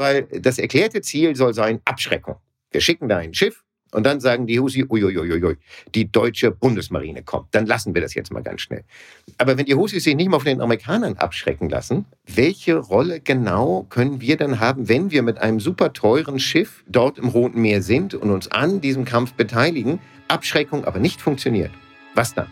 Weil das erklärte Ziel soll sein Abschreckung. Wir schicken da ein Schiff, und dann sagen die Husi, uiuiuiui, die deutsche Bundesmarine kommt. Dann lassen wir das jetzt mal ganz schnell. Aber wenn die Husis sich nicht mal von den Amerikanern abschrecken lassen, welche Rolle genau können wir dann haben, wenn wir mit einem super teuren Schiff dort im Roten Meer sind und uns an diesem Kampf beteiligen, Abschreckung aber nicht funktioniert? Was dann?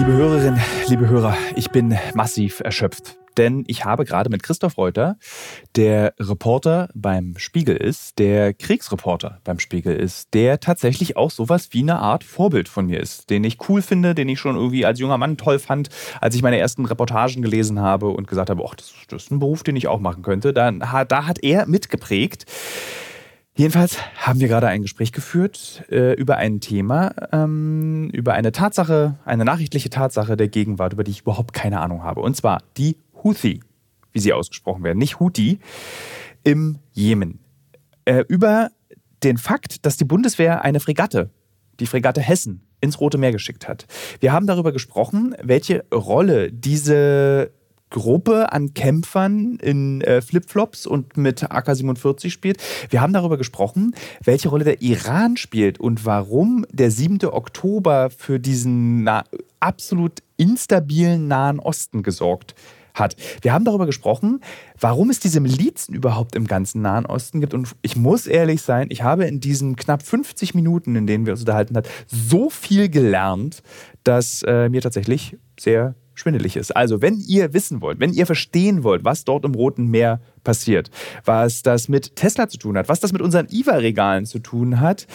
Liebe Hörerinnen, liebe Hörer, ich bin massiv erschöpft. Denn ich habe gerade mit Christoph Reuter, der Reporter beim Spiegel ist, der Kriegsreporter beim Spiegel ist, der tatsächlich auch sowas wie eine Art Vorbild von mir ist, den ich cool finde, den ich schon irgendwie als junger Mann toll fand, als ich meine ersten Reportagen gelesen habe und gesagt habe, ach, das, ist ein Beruf, den ich auch machen könnte. Da, da hat er mitgeprägt. Jedenfalls haben wir gerade ein Gespräch geführt äh, über ein Thema, ähm, über eine Tatsache, eine nachrichtliche Tatsache der Gegenwart, über die ich überhaupt keine Ahnung habe. Und zwar die Houthi, wie sie ausgesprochen werden, nicht Houthi, im Jemen. Äh, über den Fakt, dass die Bundeswehr eine Fregatte, die Fregatte Hessen, ins Rote Meer geschickt hat. Wir haben darüber gesprochen, welche Rolle diese Gruppe an Kämpfern in äh, Flipflops und mit AK-47 spielt. Wir haben darüber gesprochen, welche Rolle der Iran spielt und warum der 7. Oktober für diesen absolut instabilen Nahen Osten gesorgt hat. Wir haben darüber gesprochen, warum es diese Milizen überhaupt im ganzen Nahen Osten gibt. Und ich muss ehrlich sein, ich habe in diesen knapp 50 Minuten, in denen wir uns unterhalten haben, so viel gelernt, dass äh, mir tatsächlich sehr schwindelig ist. Also, wenn ihr wissen wollt, wenn ihr verstehen wollt, was dort im Roten Meer passiert, was das mit Tesla zu tun hat, was das mit unseren IVA-Regalen zu tun hat,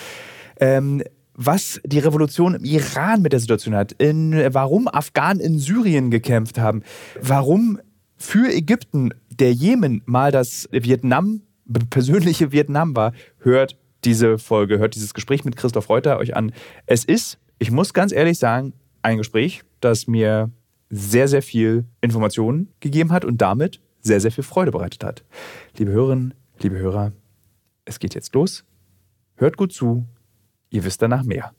ähm, was die Revolution im Iran mit der Situation hat, in, warum Afghanen in Syrien gekämpft haben, warum für Ägypten der Jemen mal das Vietnam, persönliche Vietnam war, hört diese Folge, hört dieses Gespräch mit Christoph Reuter euch an. Es ist, ich muss ganz ehrlich sagen, ein Gespräch, das mir sehr, sehr viel Informationen gegeben hat und damit sehr, sehr viel Freude bereitet hat. Liebe Hörerinnen, liebe Hörer, es geht jetzt los. Hört gut zu, ihr wisst danach mehr.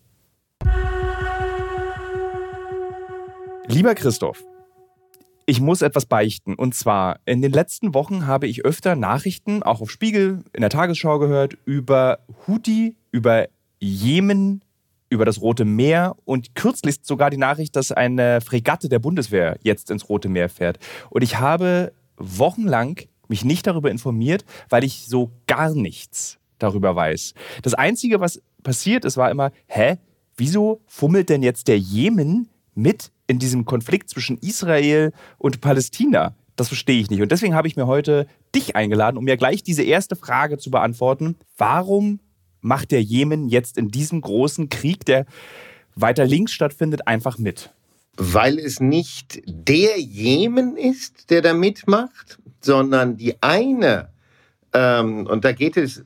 Lieber Christoph, ich muss etwas beichten. Und zwar, in den letzten Wochen habe ich öfter Nachrichten, auch auf Spiegel, in der Tagesschau gehört, über Houthi, über Jemen, über das Rote Meer und kürzlich sogar die Nachricht, dass eine Fregatte der Bundeswehr jetzt ins Rote Meer fährt. Und ich habe wochenlang mich nicht darüber informiert, weil ich so gar nichts darüber weiß. Das Einzige, was passiert ist, war immer, hä, wieso fummelt denn jetzt der Jemen mit in diesem Konflikt zwischen Israel und Palästina? Das verstehe ich nicht. Und deswegen habe ich mir heute dich eingeladen, um mir gleich diese erste Frage zu beantworten. Warum macht der Jemen jetzt in diesem großen Krieg, der weiter links stattfindet, einfach mit? Weil es nicht der Jemen ist, der da mitmacht, sondern die eine, ähm, und da geht es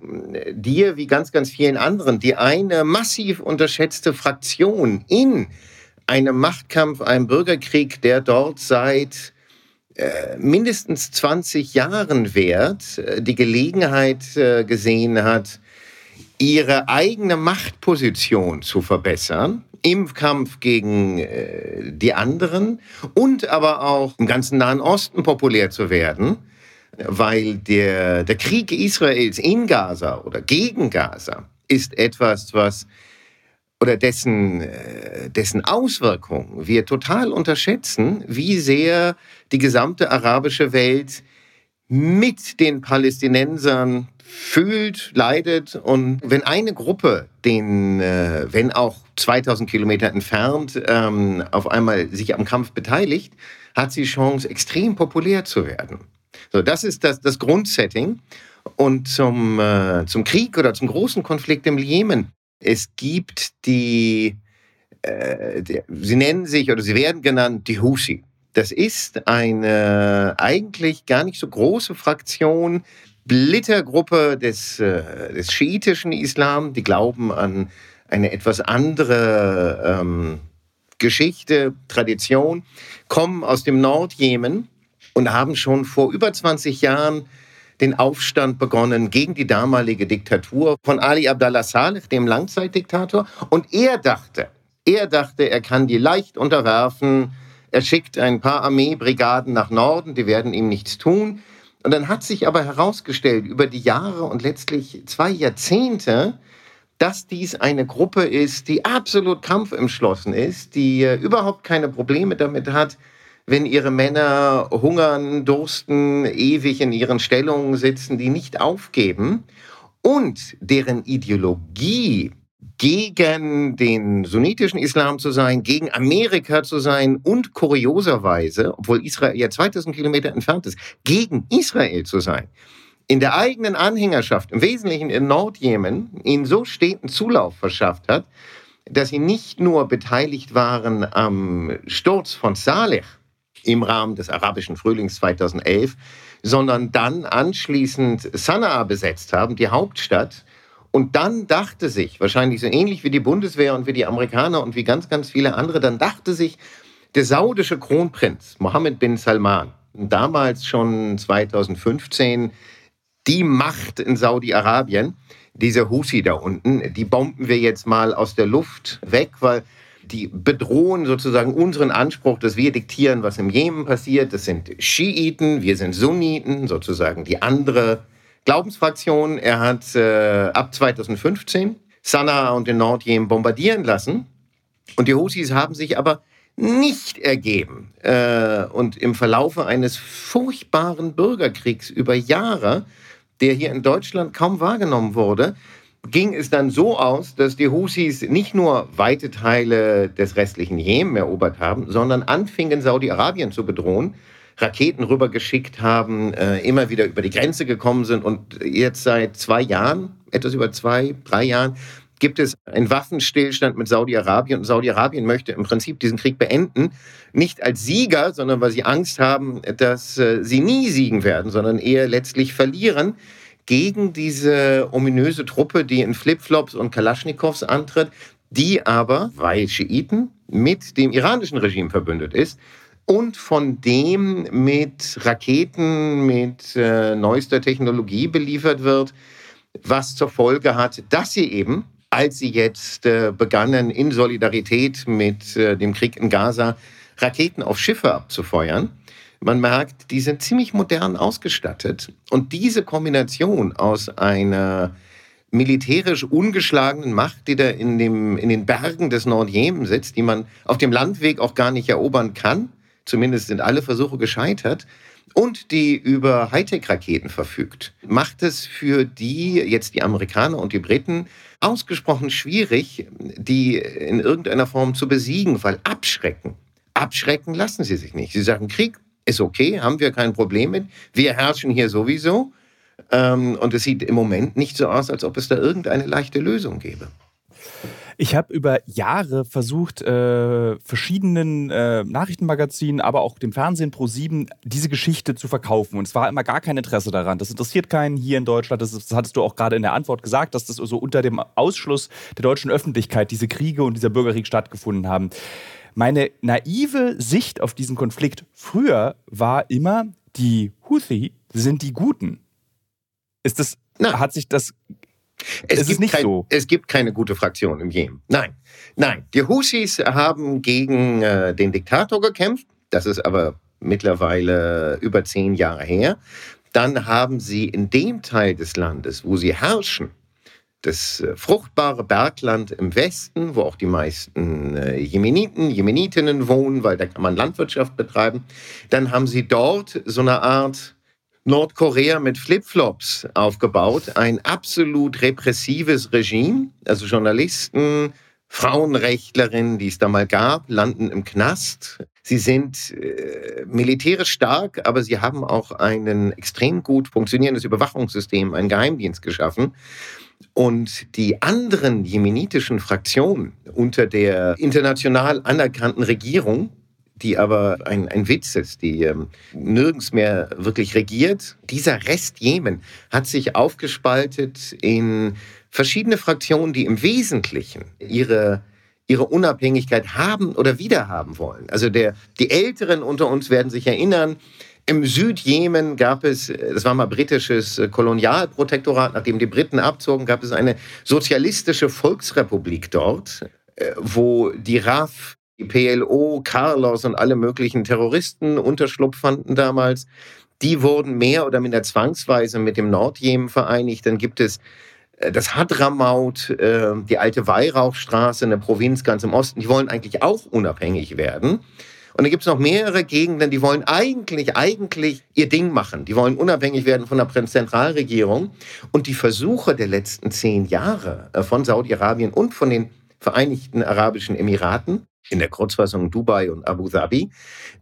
dir wie ganz, ganz vielen anderen, die eine massiv unterschätzte Fraktion in einem Machtkampf, einem Bürgerkrieg, der dort seit äh, mindestens 20 Jahren währt, äh, die Gelegenheit äh, gesehen hat, ihre eigene Machtposition zu verbessern im Kampf gegen äh, die anderen und aber auch im ganzen Nahen Osten populär zu werden, weil der, der Krieg Israels in Gaza oder gegen Gaza ist etwas, was oder dessen, äh, dessen Auswirkungen wir total unterschätzen, wie sehr die gesamte arabische Welt mit den Palästinensern fühlt, leidet. Und wenn eine Gruppe den, äh, wenn auch 2000 Kilometer entfernt, ähm, auf einmal sich am Kampf beteiligt, hat sie Chance, extrem populär zu werden. So, das ist das, das Grundsetting. Und zum, äh, zum Krieg oder zum großen Konflikt im Jemen. Es gibt die, äh, die, sie nennen sich oder sie werden genannt die Husi. Das ist eine eigentlich gar nicht so große Fraktion, Splittergruppe des, äh, des schiitischen Islam, die glauben an eine etwas andere ähm, Geschichte, Tradition, kommen aus dem Nordjemen und haben schon vor über 20 Jahren den Aufstand begonnen gegen die damalige Diktatur von Ali Abdallah Saleh, dem Langzeitdiktator. Und er dachte, er dachte, er kann die leicht unterwerfen. Er schickt ein paar Armeebrigaden nach Norden, die werden ihm nichts tun. Und dann hat sich aber herausgestellt, über die Jahre und letztlich zwei Jahrzehnte, dass dies eine Gruppe ist, die absolut kampfentschlossen ist, die äh, überhaupt keine Probleme damit hat, wenn ihre Männer hungern, dursten, ewig in ihren Stellungen sitzen, die nicht aufgeben und deren Ideologie gegen den sunnitischen Islam zu sein, gegen Amerika zu sein und kurioserweise, obwohl Israel ja 2000 Kilometer entfernt ist, gegen Israel zu sein. In der eigenen Anhängerschaft, im Wesentlichen in Nordjemen, ihnen so steten Zulauf verschafft hat, dass sie nicht nur beteiligt waren am Sturz von Saleh, im Rahmen des arabischen Frühlings 2011, sondern dann anschließend Sanaa besetzt haben, die Hauptstadt. Und dann dachte sich, wahrscheinlich so ähnlich wie die Bundeswehr und wie die Amerikaner und wie ganz, ganz viele andere, dann dachte sich der saudische Kronprinz Mohammed bin Salman, damals schon 2015 die Macht in Saudi-Arabien, diese Husi da unten, die bomben wir jetzt mal aus der Luft weg, weil die bedrohen sozusagen unseren Anspruch, dass wir diktieren, was im Jemen passiert. Das sind Schiiten, wir sind Sunniten, sozusagen die andere Glaubensfraktion. Er hat äh, ab 2015 Sanaa und den Nordjemen bombardieren lassen. Und die Husis haben sich aber nicht ergeben. Äh, und im Verlaufe eines furchtbaren Bürgerkriegs über Jahre, der hier in Deutschland kaum wahrgenommen wurde, ging es dann so aus, dass die Husis nicht nur weite Teile des restlichen Jemen erobert haben, sondern anfingen, Saudi-Arabien zu bedrohen, Raketen rübergeschickt haben, äh, immer wieder über die Grenze gekommen sind. Und jetzt seit zwei Jahren, etwas über zwei, drei Jahren, gibt es einen Waffenstillstand mit Saudi-Arabien. Und Saudi-Arabien möchte im Prinzip diesen Krieg beenden, nicht als Sieger, sondern weil sie Angst haben, dass äh, sie nie siegen werden, sondern eher letztlich verlieren gegen diese ominöse Truppe, die in Flipflops und Kalaschnikows antritt, die aber, weil Schiiten, mit dem iranischen Regime verbündet ist und von dem mit Raketen, mit äh, neuester Technologie beliefert wird, was zur Folge hat, dass sie eben, als sie jetzt äh, begannen, in Solidarität mit äh, dem Krieg in Gaza Raketen auf Schiffe abzufeuern, man merkt, die sind ziemlich modern ausgestattet. Und diese Kombination aus einer militärisch ungeschlagenen Macht, die da in, dem, in den Bergen des Nordjemen sitzt, die man auf dem Landweg auch gar nicht erobern kann, zumindest sind alle Versuche gescheitert, und die über Hightech-Raketen verfügt, macht es für die, jetzt die Amerikaner und die Briten, ausgesprochen schwierig, die in irgendeiner Form zu besiegen, weil abschrecken. Abschrecken lassen sie sich nicht. Sie sagen, Krieg, ist okay, haben wir kein Problem mit. Wir herrschen hier sowieso. Ähm, und es sieht im Moment nicht so aus, als ob es da irgendeine leichte Lösung gäbe. Ich habe über Jahre versucht, äh, verschiedenen äh, Nachrichtenmagazinen, aber auch dem Fernsehen Pro7 diese Geschichte zu verkaufen. Und es war immer gar kein Interesse daran. Das interessiert keinen hier in Deutschland. Das, das hattest du auch gerade in der Antwort gesagt, dass das so unter dem Ausschluss der deutschen Öffentlichkeit diese Kriege und dieser Bürgerkrieg stattgefunden haben. Meine naive Sicht auf diesen Konflikt früher war immer, die Houthi sind die Guten. Ist das, Na, hat sich das, es ist nicht kein, so? Es gibt keine gute Fraktion im Jemen. Nein, nein. Die Houthis haben gegen äh, den Diktator gekämpft. Das ist aber mittlerweile über zehn Jahre her. Dann haben sie in dem Teil des Landes, wo sie herrschen, das äh, fruchtbare Bergland im Westen, wo auch die meisten äh, Jemeniten, Jemenitinnen wohnen, weil da kann man Landwirtschaft betreiben. Dann haben sie dort so eine Art Nordkorea mit Flipflops aufgebaut, ein absolut repressives Regime, also Journalisten, Frauenrechtlerinnen, die es da mal gab, landen im Knast. Sie sind äh, militärisch stark, aber sie haben auch ein extrem gut funktionierendes Überwachungssystem, einen Geheimdienst geschaffen. Und die anderen jemenitischen Fraktionen unter der international anerkannten Regierung, die aber ein, ein Witz ist, die ähm, nirgends mehr wirklich regiert. Dieser Rest Jemen hat sich aufgespaltet in verschiedene Fraktionen, die im Wesentlichen ihre ihre Unabhängigkeit haben oder wiederhaben wollen. Also der, die Älteren unter uns werden sich erinnern, Im Südjemen gab es, das war mal britisches Kolonialprotektorat, nachdem die Briten abzogen, gab es eine sozialistische Volksrepublik dort, äh, wo die RAF, die PLO, Carlos und alle möglichen Terroristen Unterschlupf fanden damals. Die wurden mehr oder minder zwangsweise mit dem Nordjemen vereinigt. Dann gibt es äh, das Hadramaut, äh, die alte Weihrauchstraße, eine Provinz ganz im Osten. Die wollen eigentlich auch unabhängig werden. Und dann gibt es noch mehrere Gegenden, die wollen eigentlich, eigentlich ihr Ding machen. Die wollen unabhängig werden von der Zentralregierung. Und die Versuche der letzten zehn Jahre von Saudi-Arabien und von den Vereinigten Arabischen Emiraten, in der Kurzfassung Dubai und Abu Dhabi,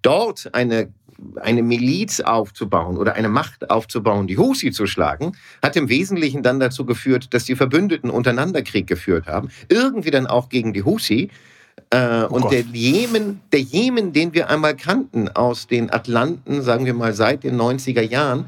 dort eine eine Miliz aufzubauen oder eine Macht aufzubauen, die Husi zu schlagen, hat im Wesentlichen dann dazu geführt, dass die Verbündeten untereinander Krieg geführt haben. Irgendwie dann auch gegen die Husi. Äh, oh und der Jemen, der Jemen, den wir einmal kannten aus den Atlanten, sagen wir mal seit den 90er Jahren,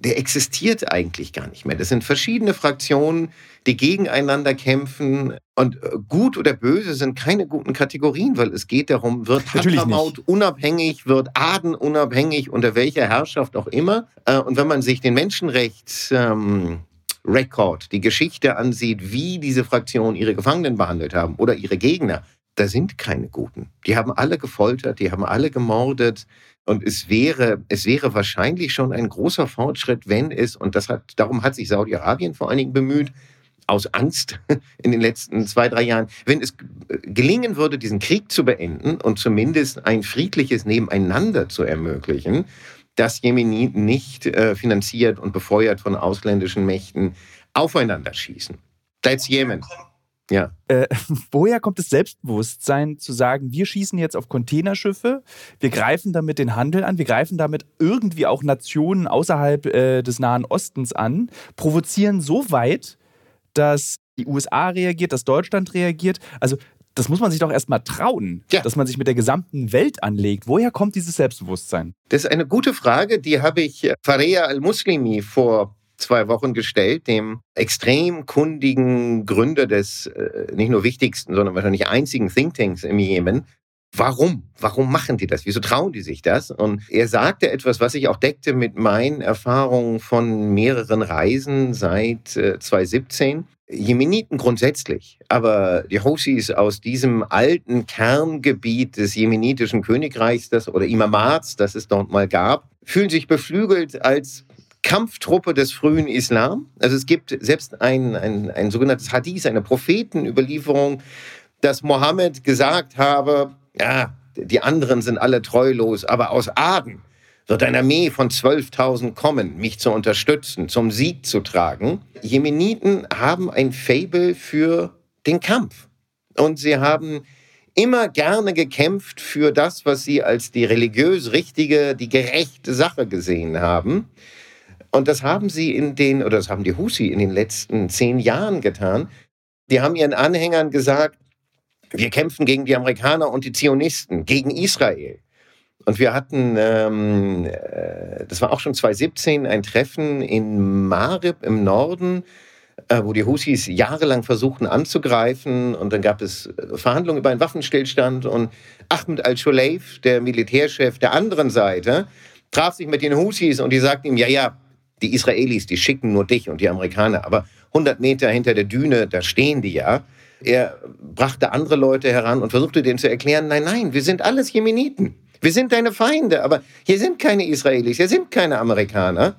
der existiert eigentlich gar nicht mehr. Das sind verschiedene Fraktionen, die gegeneinander kämpfen. Und äh, gut oder böse sind keine guten Kategorien, weil es geht darum, wird Hadramaut unabhängig, wird Aden unabhängig, unter welcher Herrschaft auch immer. Äh, und wenn man sich den Menschenrechts... Ähm, Record, die Geschichte ansieht, wie diese Fraktionen ihre Gefangenen behandelt haben oder ihre Gegner, da sind keine Guten. Die haben alle gefoltert, die haben alle gemordet. Und es wäre, es wäre wahrscheinlich schon ein großer Fortschritt, wenn es, und das hat, darum hat sich Saudi-Arabien vor allen Dingen bemüht, aus Angst in den letzten zwei, drei Jahren, wenn es gelingen würde, diesen Krieg zu beenden und zumindest ein friedliches Nebeneinander zu ermöglichen, dass Jemeniten nicht äh, finanziert und befeuert von ausländischen Mächten aufeinander schießen. That's Yemen. Ja. Äh, woher kommt das Selbstbewusstsein zu sagen, wir schießen jetzt auf Containerschiffe, wir greifen damit den Handel an, wir greifen damit irgendwie auch Nationen außerhalb äh, des Nahen Ostens an, provozieren so weit, dass die USA reagiert, dass Deutschland reagiert. Also das muss man sich doch erstmal trauen, ja. dass man sich mit der gesamten Welt anlegt. Woher kommt dieses Selbstbewusstsein? Das ist eine gute Frage, die habe ich Faria al-Muslimi vor zwei Wochen gestellt, dem extrem kundigen Gründer des äh, nicht nur wichtigsten, sondern wahrscheinlich einzigen Thinktanks im Jemen. Warum? Warum machen die das? Wieso trauen die sich das? Und er sagte etwas, was sich auch deckte mit meinen Erfahrungen von mehreren Reisen seit äh, 2017. Jemeniten grundsätzlich, aber die Hoshis aus diesem alten Kerngebiet des jemenitischen Königreichs das, oder Imamats, das es dort mal gab, fühlen sich beflügelt als Kampftruppe des frühen Islam. Also es gibt selbst ein, ein, ein sogenanntes Hadith, eine Prophetenüberlieferung, dass Mohammed gesagt habe, ja, die anderen sind alle treulos, aber aus Aden wird eine Armee von 12.000 kommen, mich zu unterstützen, zum Sieg zu tragen. Jemeniten haben ein Fable für den Kampf. Und sie haben immer gerne gekämpft für das, was sie als die religiös richtige, die gerechte Sache gesehen haben. Und das haben sie in den, oder das haben die Husi in den letzten zehn Jahren getan. Die haben ihren Anhängern gesagt, wir kämpfen gegen die Amerikaner und die Zionisten, gegen Israel. Und wir hatten, ähm, äh, das war auch schon 2017, ein Treffen in Marib im Norden, äh, wo die Husis jahrelang versuchten anzugreifen. Und dann gab es äh, Verhandlungen über einen Waffenstillstand. Und Ahmed al-Shuleif, der Militärchef der anderen Seite, traf sich mit den Husis und die sagten ihm, ja, ja, die Israelis, die schicken nur dich und die Amerikaner. Aber 100 Meter hinter der Düne, da stehen die ja. Er brachte andere Leute heran und versuchte denen zu erklären, nein, nein, wir sind alles Jemeniten. Wir sind deine Feinde, aber hier sind keine Israelis, hier sind keine Amerikaner.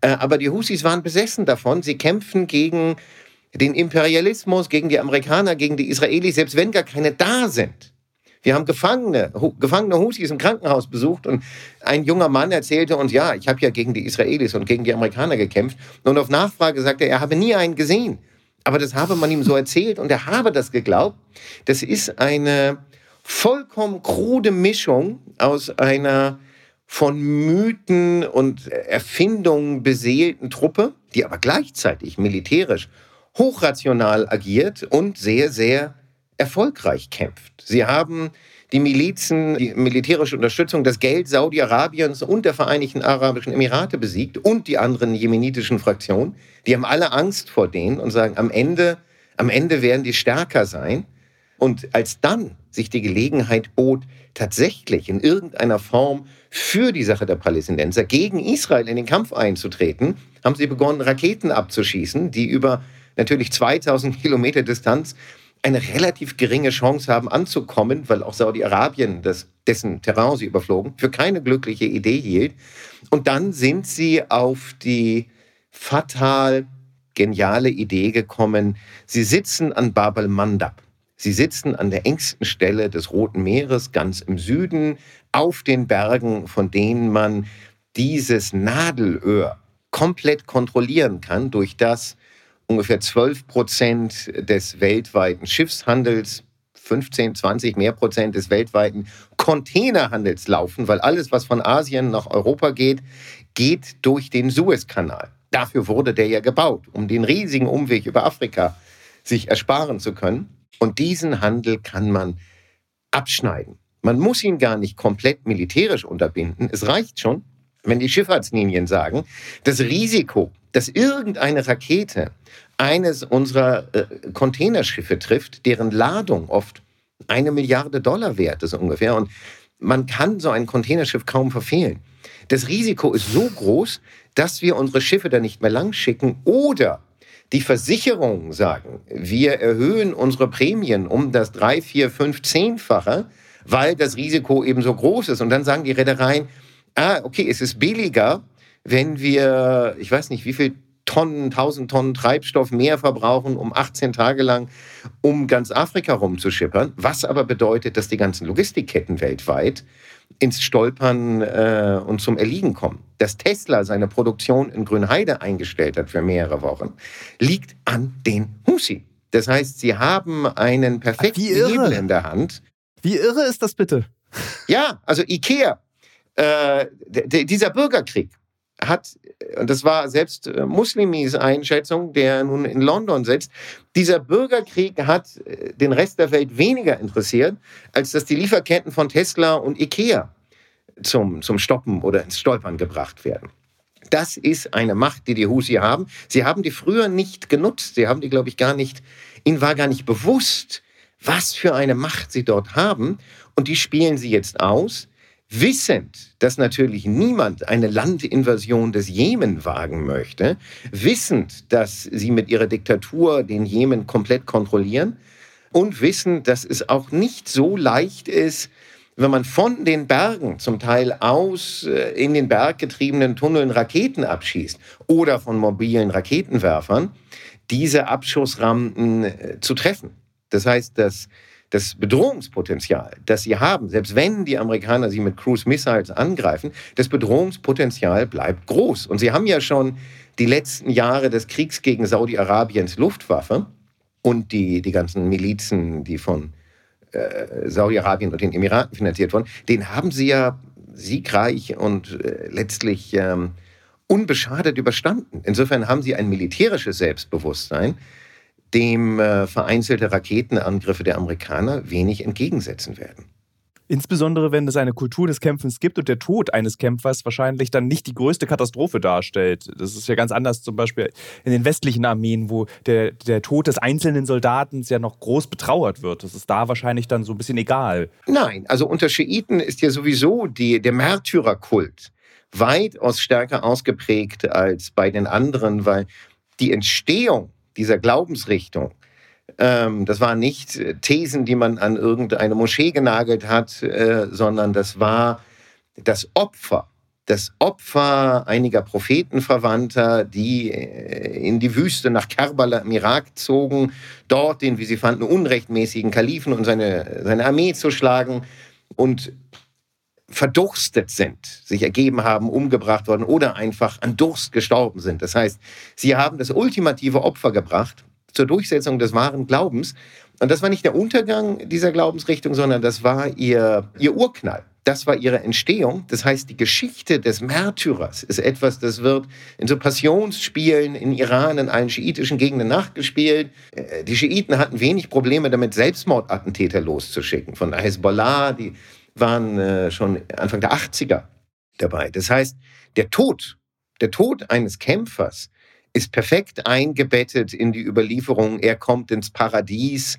Äh, aber die Husis waren besessen davon. Sie kämpfen gegen den Imperialismus, gegen die Amerikaner, gegen die Israelis, selbst wenn gar keine da sind. Wir haben Gefangene, gefangene Husis im Krankenhaus besucht und ein junger Mann erzählte uns, ja, ich habe ja gegen die Israelis und gegen die Amerikaner gekämpft. Und auf Nachfrage sagte er, er habe nie einen gesehen. Aber das habe man ihm so erzählt und er habe das geglaubt. Das ist eine vollkommen krude Mischung aus einer von Mythen und Erfindungen beseelten Truppe, die aber gleichzeitig militärisch hochrational agiert und sehr, sehr erfolgreich kämpft. Sie haben die Milizen, die militärische Unterstützung, das Geld Saudi-Arabiens und der Vereinigten Arabischen Emirate besiegt und die anderen jemenitischen Fraktionen. Die haben alle Angst vor denen und sagen, am Ende, am Ende werden die stärker sein. Und als dann sich die Gelegenheit bot, tatsächlich in irgendeiner Form für die Sache der Palästinenser gegen Israel in den Kampf einzutreten, haben sie begonnen, Raketen abzuschießen, die über natürlich 2000 Kilometer Distanz eine relativ geringe Chance haben anzukommen, weil auch Saudi-Arabien, dessen Terrain sie überflogen, für keine glückliche Idee hielt. Und dann sind sie auf die fatal geniale Idee gekommen, sie sitzen an Bab el-Mandab. Sie sitzen an der engsten Stelle des Roten Meeres, ganz im Süden, auf den Bergen, von denen man dieses Nadelöhr komplett kontrollieren kann durch das ungefähr 12 Prozent des weltweiten Schiffshandels, 15, 20 mehr Prozent des weltweiten Containerhandels laufen, weil alles, was von Asien nach Europa geht, geht durch den Suezkanal. Dafür wurde der ja gebaut, um den riesigen Umweg über Afrika sich ersparen zu können. Und diesen Handel kann man abschneiden. Man muss ihn gar nicht komplett militärisch unterbinden. Es reicht schon, wenn die Schifffahrtslinien sagen, das Risiko, dass irgendeine Rakete eines unserer äh, Containerschiffe trifft, deren Ladung oft eine Milliarde Dollar wert ist ungefähr. Und man kann so ein Containerschiff kaum verfehlen. Das Risiko ist so groß, dass wir unsere Schiffe da nicht mehr lang schicken oder die Versicherungen sagen, wir erhöhen unsere Prämien um das drei, vier, fünf, zehnfache, weil das Risiko eben so groß ist. Und dann sagen die Reedereien, ah, okay, es ist billiger, wenn wir, ich weiß nicht, wie viel Tonnen, 1000 Tonnen Treibstoff mehr verbrauchen, um 18 Tage lang um ganz Afrika rumzuschippern, was aber bedeutet, dass die ganzen Logistikketten weltweit ins Stolpern äh, und zum Erliegen kommen. Dass Tesla seine Produktion in Grünheide eingestellt hat für mehrere Wochen, liegt an den Husi. Das heißt, sie haben einen perfekten Hebel in der Hand. Wie irre ist das bitte? Ja, also Ikea, äh, dieser Bürgerkrieg, hat, und das war selbst äh, Muslimis Einschätzung, der nun in London sitzt, dieser Bürgerkrieg hat äh, den Rest der Welt weniger interessiert, als dass die Lieferketten von Tesla und Ikea zum, zum Stoppen oder ins Stolpern gebracht werden. Das ist eine Macht, die die Husi haben. Sie haben die früher nicht genutzt. Sie haben die, glaube ich, gar nicht, ihnen war gar nicht bewusst, was für eine Macht sie dort haben. Und die spielen sie jetzt aus wissend, dass natürlich niemand eine Landinvasion des Jemen wagen möchte, wissend, dass sie mit ihrer Diktatur den Jemen komplett kontrollieren und wissend, dass es auch nicht so leicht ist, wenn man von den Bergen zum Teil aus äh, in den berggetriebenen Tunneln Raketen abschießt oder von mobilen Raketenwerfern, diese Abschussrampen äh, zu treffen. Das heißt, dass das Bedrohungspotenzial, das sie haben, selbst wenn die Amerikaner sie mit Cruise Missiles angreifen, das Bedrohungspotenzial bleibt groß. Und sie haben ja schon die letzten Jahre des Kriegs gegen Saudi-Arabiens Luftwaffe und die, die ganzen Milizen, die von äh, Saudi-Arabien und den Emiraten finanziert wurden, den haben sie ja siegreich und äh, letztlich ähm, unbeschadet überstanden. Insofern haben sie ein militärisches Selbstbewusstsein, dem äh, vereinzelte Raketenangriffe der Amerikaner wenig entgegensetzen werden. Insbesondere wenn es eine Kultur des Kämpfens gibt und der Tod eines Kämpfers wahrscheinlich dann nicht die größte Katastrophe darstellt. Das ist ja ganz anders zum Beispiel in den westlichen Armeen, wo der, der Tod des einzelnen Soldaten ja noch groß betrauert wird. Das ist da wahrscheinlich dann so ein bisschen egal. Nein, also unter Schiiten ist ja sowieso die, der Märtyrerkult weitaus stärker ausgeprägt als bei den anderen, weil die Entstehung dieser Glaubensrichtung, ähm, das waren nicht äh, Thesen, die man an irgendeine Moschee genagelt hat, äh, sondern das war das Opfer, das Opfer einiger Prophetenverwandter, die äh, in die Wüste nach Kerbala im Irak zogen, dort den, wie sie fanden, unrechtmäßigen Kalifen und seine, seine Armee zu schlagen. Und verdurstet sind, sich ergeben haben, umgebracht worden oder einfach an Durst gestorben sind. Das heißt, sie haben das ultimative Opfer gebracht zur Durchsetzung des wahren Glaubens. Und das war nicht der Untergang dieser Glaubensrichtung, sondern das war ihr, ihr Urknall. Das war ihre Entstehung. Das heißt, die Geschichte des Märtyrers ist etwas, das wird in so Passionsspielen in Iran, in allen schiitischen Gegenden nachgespielt. Äh, die Schiiten hatten wenig Probleme damit, Selbstmordattentäter loszuschicken. Von Hezbollah, die waren äh, schon Anfang der 80er dabei. Das heißt, der Tod, der Tod eines Kämpfers ist perfekt eingebettet in die Überlieferung. Er kommt ins Paradies.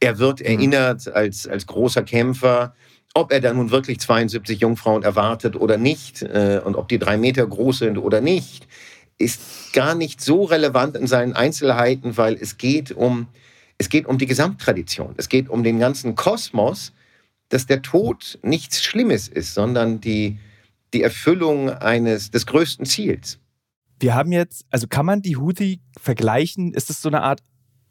Er wird mhm. erinnert als, als großer Kämpfer. Ob er da nun wirklich 72 Jungfrauen erwartet oder nicht äh, und ob die drei Meter groß sind oder nicht, ist gar nicht so relevant in seinen Einzelheiten, weil es geht um, es geht um die Gesamttradition. Es geht um den ganzen Kosmos, dass der Tod nichts Schlimmes ist, sondern die, die Erfüllung eines, des größten Ziels. Wir haben jetzt, also kann man die Houthi vergleichen? Ist es so eine Art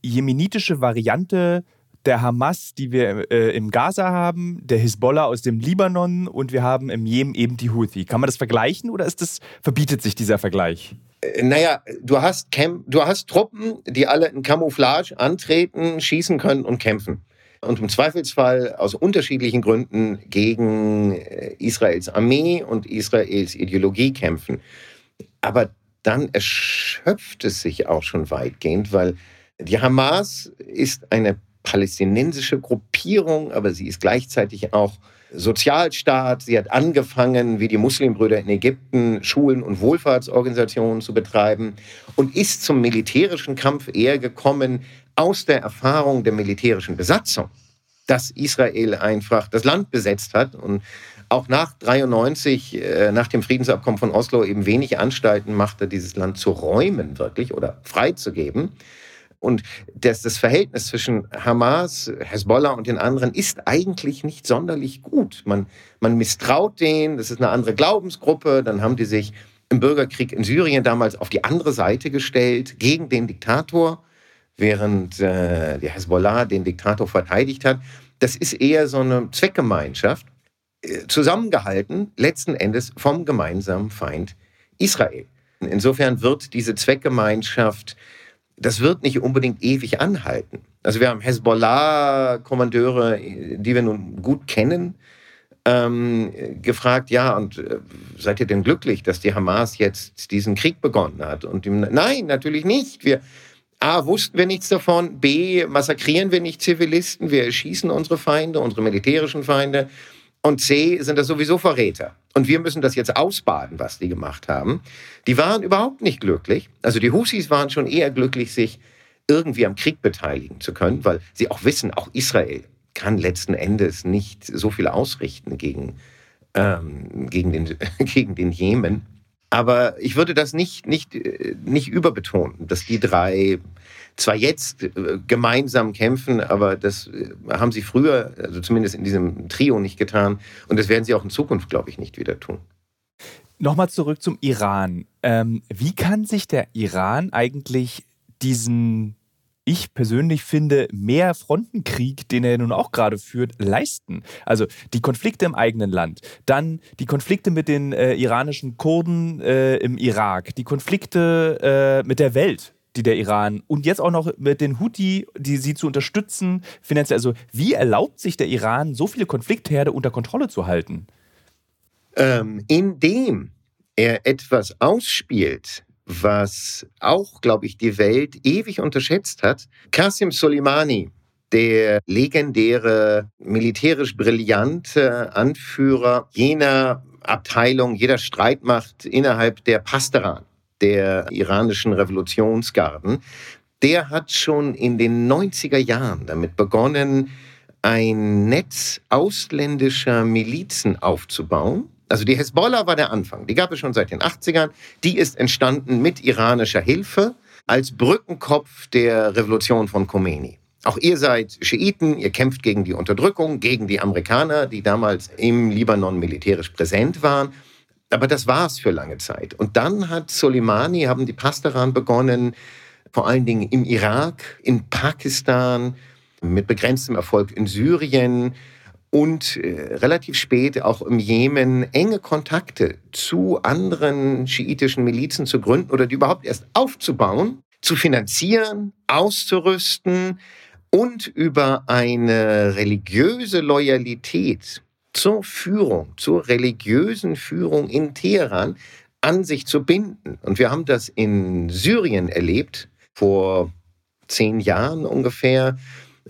jemenitische Variante der Hamas, die wir äh, im Gaza haben, der Hisbollah aus dem Libanon und wir haben im Jemen eben die Houthi. Kann man das vergleichen oder ist das, verbietet sich dieser Vergleich? Äh, naja, du hast, Camp, du hast Truppen, die alle in Camouflage antreten, schießen können und kämpfen. Und im Zweifelsfall aus unterschiedlichen Gründen gegen äh, Israels Armee und Israels Ideologie kämpfen. Aber dann erschöpft es sich auch schon weitgehend, weil die Hamas ist eine palästinensische Gruppierung, aber sie ist gleichzeitig auch Sozialstaat. Sie hat angefangen, wie die Muslimbrüder in Ägypten, Schulen und Wohlfahrtsorganisationen zu betreiben und ist zum militärischen Kampf eher gekommen aus der Erfahrung der militärischen Besatzung, dass Israel einfach das Land besetzt hat und auch nach 93, äh, nach dem Friedensabkommen von Oslo, eben wenig Anstalten machte, dieses Land zu räumen wirklich oder freizugeben. Und das, das Verhältnis zwischen Hamas, Hezbollah und den anderen ist eigentlich nicht sonderlich gut. Man, man misstraut denen, das ist eine andere Glaubensgruppe, dann haben die sich im Bürgerkrieg in Syrien damals auf die andere Seite gestellt, gegen den Diktator, während äh, die Hezbollah den Diktator verteidigt hat. Das ist eher so eine Zweckgemeinschaft, äh, zusammengehalten letzten Endes vom gemeinsamen Feind Israel. Insofern wird diese Zweckgemeinschaft das wird nicht unbedingt ewig anhalten. Also wir haben Hezbollah-Kommandeure, die wir nun gut kennen, ähm, gefragt, ja, und äh, seid ihr denn glücklich, dass die Hamas jetzt diesen Krieg begonnen hat? Und die, nein, natürlich nicht. Wir, A, wussten wir nichts davon, B, massakrieren wir nicht Zivilisten, wir erschießen unsere Feinde, unsere militärischen Feinde und C sind das sowieso Verräter. Und wir müssen das jetzt ausbaden, was die gemacht haben. Die waren überhaupt nicht glücklich. Also die Husis waren schon eher glücklich, sich irgendwie am Krieg beteiligen zu können, weil sie auch wissen, auch Israel kann letzten Endes nicht so viel ausrichten gegen, ähm, gegen, den, gegen den Jemen. Aber ich würde das nicht, nicht, äh, nicht überbetonen, dass die drei zwar jetzt äh, gemeinsam kämpfen, aber das äh, haben sie früher, also zumindest in diesem Trio nicht getan. Und das werden sie auch in Zukunft, glaube ich, nicht wieder tun. Nochmal zurück zum Iran. Ähm, wie kann sich der Iran eigentlich diesen, ich persönlich finde, mehr Frontenkrieg, den er nun auch gerade führt, leisten? Also die Konflikte im eigenen Land, dann die Konflikte mit den äh, iranischen Kurden äh, im Irak, die Konflikte äh, mit der Welt, die der Iran und jetzt auch noch mit den Houthi, die sie zu unterstützen, finanziell. Also wie erlaubt sich der Iran, so viele Konfliktherde unter Kontrolle zu halten? Ähm, indem er etwas ausspielt, was auch, glaube ich, die Welt ewig unterschätzt hat. Qasim Soleimani, der legendäre, militärisch brillante Anführer jener Abteilung, jeder Streitmacht innerhalb der Pasteran der iranischen Revolutionsgarden, der hat schon in den 90er Jahren damit begonnen, ein Netz ausländischer Milizen aufzubauen. Also die Hezbollah war der Anfang, die gab es schon seit den 80ern, die ist entstanden mit iranischer Hilfe als Brückenkopf der Revolution von Khomeini. Auch ihr seid Schiiten, ihr kämpft gegen die Unterdrückung, gegen die Amerikaner, die damals im Libanon militärisch präsent waren. Aber das war es für lange Zeit. Und dann hat Soleimani, haben die Pasteran begonnen, vor allen Dingen im Irak, in Pakistan, mit begrenztem Erfolg in Syrien und äh, relativ spät auch im Jemen enge Kontakte zu anderen schiitischen Milizen zu gründen oder die überhaupt erst aufzubauen, zu finanzieren, auszurüsten und über eine religiöse Loyalität zur Führung, zur religiösen Führung in Teheran an sich zu binden. Und wir haben das in Syrien erlebt, vor zehn Jahren ungefähr,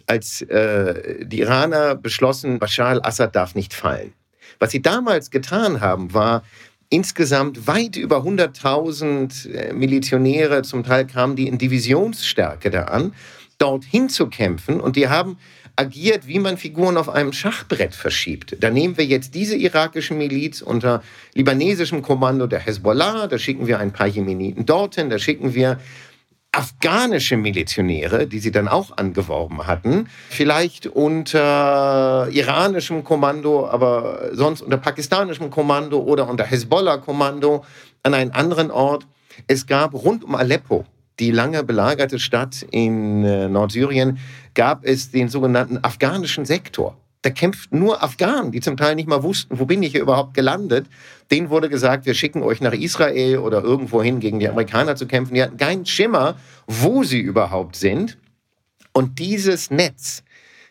als äh, die Iraner beschlossen, Bashar al-Assad darf nicht fallen. Was sie damals getan haben, war, insgesamt weit über 100.000 äh, Milizionäre, zum Teil kamen die in Divisionsstärke da an, dorthin zu kämpfen. Und die haben agiert, wie man Figuren auf einem Schachbrett verschiebt. Da nehmen wir jetzt diese irakische Miliz unter libanesischem Kommando der Hezbollah, da schicken wir ein paar Jemeniten dorthin, da schicken wir afghanische Milizionäre, die sie dann auch angeworben hatten, vielleicht unter iranischem Kommando, aber sonst unter pakistanischem Kommando oder unter Hezbollah-Kommando an einen anderen Ort. Es gab rund um Aleppo, die lange belagerte Stadt in äh, Nordsyrien, gab es den sogenannten afghanischen Sektor. Da kämpften nur Afghanen, die zum Teil nicht mal wussten, wo bin ich hier überhaupt gelandet. Denen wurde gesagt, wir schicken euch nach Israel oder irgendwo hin gegen die Amerikaner zu kämpfen. Die hatten keinen Schimmer, wo sie überhaupt sind. Und dieses Netz,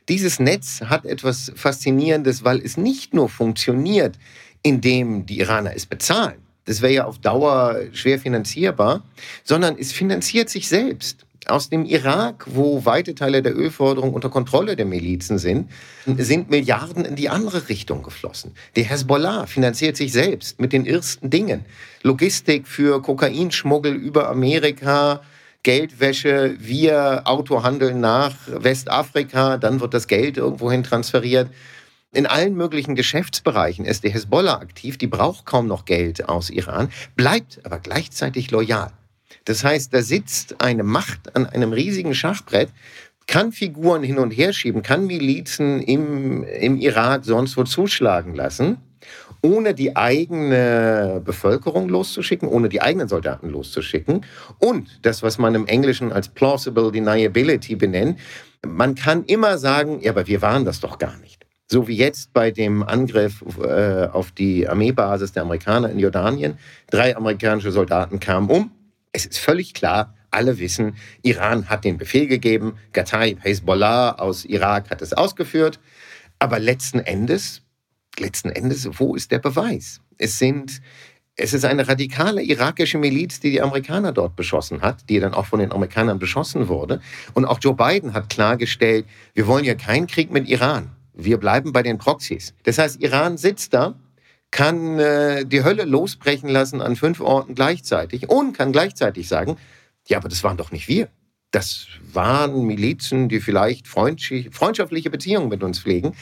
dieses Netz hat etwas Faszinierendes, weil es nicht nur funktioniert, indem die Iraner es bezahlen. Das wäre ja auf Dauer schwer finanzierbar, sondern es finanziert sich selbst aus dem Irak, wo weite Teile der Ölförderung unter Kontrolle der Milizen sind, sind Milliarden in die andere Richtung geflossen. Die Hezbollah finanziert sich selbst mit den ersten Dingen. Logistik für Kokainschmuggel über Amerika, Geldwäsche via Autohandel nach Westafrika, dann wird das Geld irgendwohin transferiert. In allen möglichen Geschäftsbereichen ist die Hezbollah aktiv, die braucht kaum noch Geld aus Iran, bleibt aber gleichzeitig loyal. Das heißt, da sitzt eine Macht an einem riesigen Schachbrett, kann Figuren hin und her schieben, kann Milizen im, im Irak sonst wo zuschlagen lassen, ohne die eigene Bevölkerung loszuschicken, ohne die eigenen Soldaten loszuschicken. Und das, was man im Englischen als plausible deniability benennt, man kann immer sagen, ja, aber wir waren das doch gar nicht. So wie jetzt bei dem Angriff äh, auf die Armeebasis der Amerikaner in Jordanien. Drei amerikanische Soldaten kamen um, es ist völlig klar, alle wissen, Iran hat den Befehl gegeben, Gataib Hezbollah aus Irak hat es ausgeführt. Aber letzten Endes, letzten Endes, wo ist der Beweis? Es sind es ist eine radikale irakische Miliz, die die Amerikaner dort beschossen hat, die dann auch von den Amerikanern beschossen wurde. Und auch Joe Biden hat klargestellt, wir wollen ja keinen Krieg mit Iran. Wir bleiben bei den Proxys. Das heißt, Iran sitzt da kann äh, die Hölle losbrechen lassen an fünf Orten gleichzeitig und kann gleichzeitig sagen, ja, aber das waren doch nicht wir. Das waren Milizen, die vielleicht freundschaftliche Beziehungen mit uns pflegen.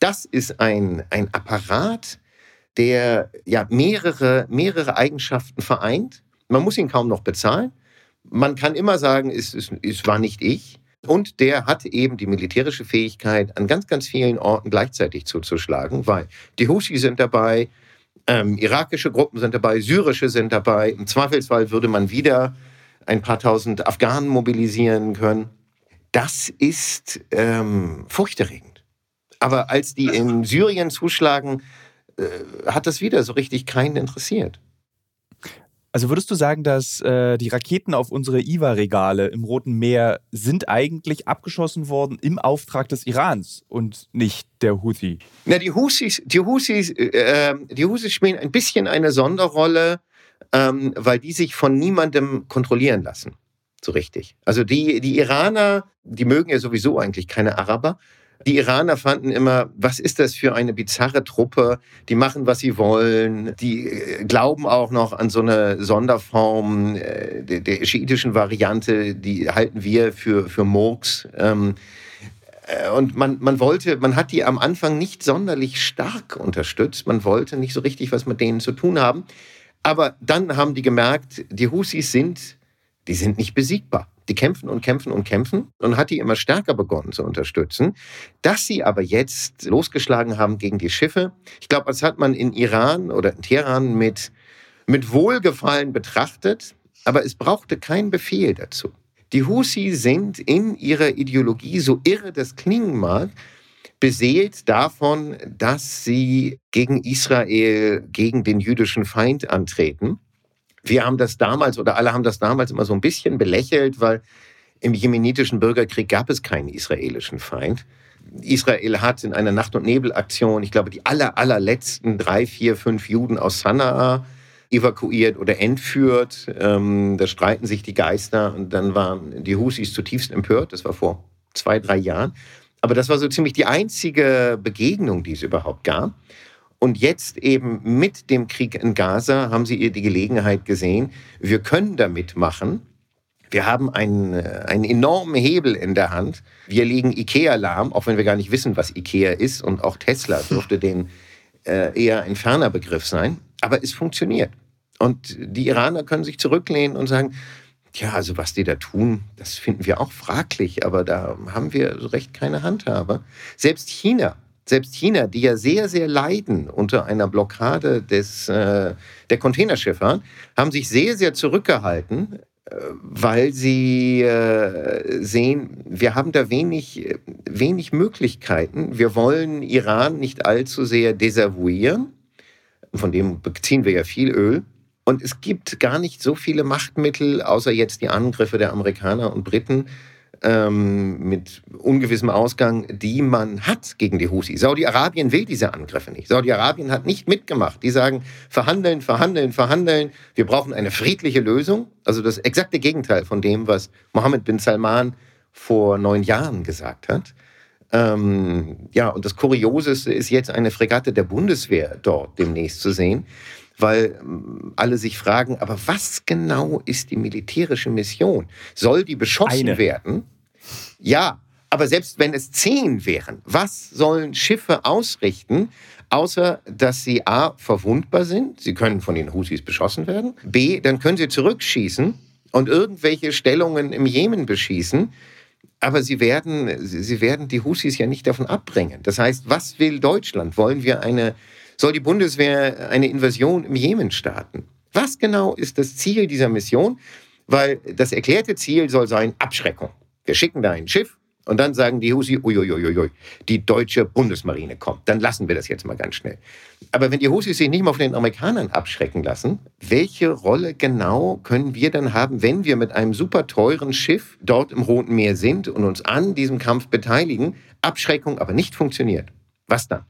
Das ist ein, ein Apparat, der ja mehrere, mehrere Eigenschaften vereint. Man muss ihn kaum noch bezahlen. Man kann immer sagen, es, es, es war nicht ich. Und der hat eben die militärische Fähigkeit, an ganz, ganz vielen Orten gleichzeitig zuzuschlagen, weil die Hushi sind dabei, ähm, irakische Gruppen sind dabei, syrische sind dabei. Im Zweifelsfall würde man wieder ein paar tausend Afghanen mobilisieren können. Das ist ähm, furchterregend. Aber als die in Syrien zuschlagen, äh, hat das wieder so richtig keinen interessiert. Also würdest du sagen, dass äh, die Raketen auf unsere IWA-Regale im Roten Meer sind eigentlich abgeschossen worden im Auftrag des Irans und nicht der Houthi? Na, die Houthis, die Houthis, äh, die Houthis spielen ein bisschen eine Sonderrolle, ähm, weil die sich von niemandem kontrollieren lassen. So richtig. Also die, die Iraner, die mögen ja sowieso eigentlich keine Araber. Die Iraner fanden immer, was ist das für eine bizarre Truppe? Die machen, was sie wollen. Die äh, glauben auch noch an so eine Sonderform äh, der, der schiitischen Variante. Die halten wir für, für Murks. Ähm, äh, und man, man wollte, man hat die am Anfang nicht sonderlich stark unterstützt. Man wollte nicht so richtig was mit denen zu tun haben. Aber dann haben die gemerkt, die Husis sind, die sind nicht besiegbar. Die kämpfen und kämpfen und kämpfen und hat die immer stärker begonnen zu unterstützen. Dass sie aber jetzt losgeschlagen haben gegen die Schiffe, ich glaube, das hat man in Iran oder in Teheran mit, mit Wohlgefallen betrachtet, aber es brauchte keinen Befehl dazu. Die Husi sind in ihrer Ideologie, so irre das klingen mag, beseelt davon, dass sie gegen Israel, gegen den jüdischen Feind antreten wir haben das damals oder alle haben das damals immer so ein bisschen belächelt, weil im jemenitischen Bürgerkrieg gab es keinen israelischen Feind. Israel hat in einer Nacht- und Nebelaktion, ich glaube, die aller, allerletzten drei, vier, fünf Juden aus Sanaa evakuiert oder entführt. Ähm, da streiten sich die Geister und dann waren die Husis zutiefst empört. Das war vor zwei, drei Jahren. Aber das war so ziemlich die einzige Begegnung, die es überhaupt gab. Und jetzt eben mit dem Krieg in Gaza haben sie ihr die Gelegenheit gesehen, wir können da mitmachen, Wir haben einen, äh, einen enormen Hebel in der Hand. Wir legen Ikea lahm, auch wenn wir gar nicht wissen, was Ikea ist. Und auch Tesla dürfte den äh, eher ein ferner Begriff sein. Aber es funktioniert. Und die Iraner können sich zurücklehnen und sagen, ja, also was die da tun, das finden wir auch fraglich, aber da haben wir so recht keine Handhabe. Selbst China, selbst China, die ja sehr, sehr leiden unter einer Blockade des, äh, der Containerschifffahrt, haben sich sehr, sehr zurückgehalten, äh, weil sie äh, sehen, wir haben da wenig, wenig Möglichkeiten. Wir wollen Iran nicht allzu sehr desavouieren. Von dem beziehen wir ja viel Öl. Und es gibt gar nicht so viele Machtmittel, außer jetzt die Angriffe der Amerikaner und Briten ähm, mit ungewissem Ausgang, die man hat gegen die Husi. Saudi-Arabien will diese Angriffe nicht. Saudi-Arabien hat nicht mitgemacht. Die sagen, verhandeln, verhandeln, verhandeln. Wir brauchen eine friedliche Lösung. Also das exakte Gegenteil von dem, was Mohammed bin Salman vor neun Jahren gesagt hat. Ähm, ja, und das Kurioseste ist jetzt eine Fregatte der Bundeswehr dort demnächst zu sehen weil ähm, alle sich fragen, aber was genau ist die militärische Mission? Soll die beschossen Eine. werden? Ja, aber selbst wenn es zehn wären, was sollen Schiffe ausrichten, außer dass sie a. verwundbar sind, sie können von den Husis beschossen werden, b. dann können sie zurückschießen und irgendwelche Stellungen im Jemen beschießen, aber sie werden, sie werden die Husis ja nicht davon abbringen. Das heißt, was will Deutschland? Wollen wir eine soll die Bundeswehr eine Invasion im Jemen starten. Was genau ist das Ziel dieser Mission? Weil das erklärte Ziel soll sein Abschreckung. Wir schicken da ein Schiff und dann sagen die Husi, uiuiuiui, die deutsche Bundesmarine kommt. Dann lassen wir das jetzt mal ganz schnell. Aber wenn die Husis sich nicht mal von den Amerikanern abschrecken lassen, welche Rolle genau können wir dann haben, wenn wir mit einem super teuren Schiff dort im Roten Meer sind und uns an diesem Kampf beteiligen, Abschreckung aber nicht funktioniert? Was dann?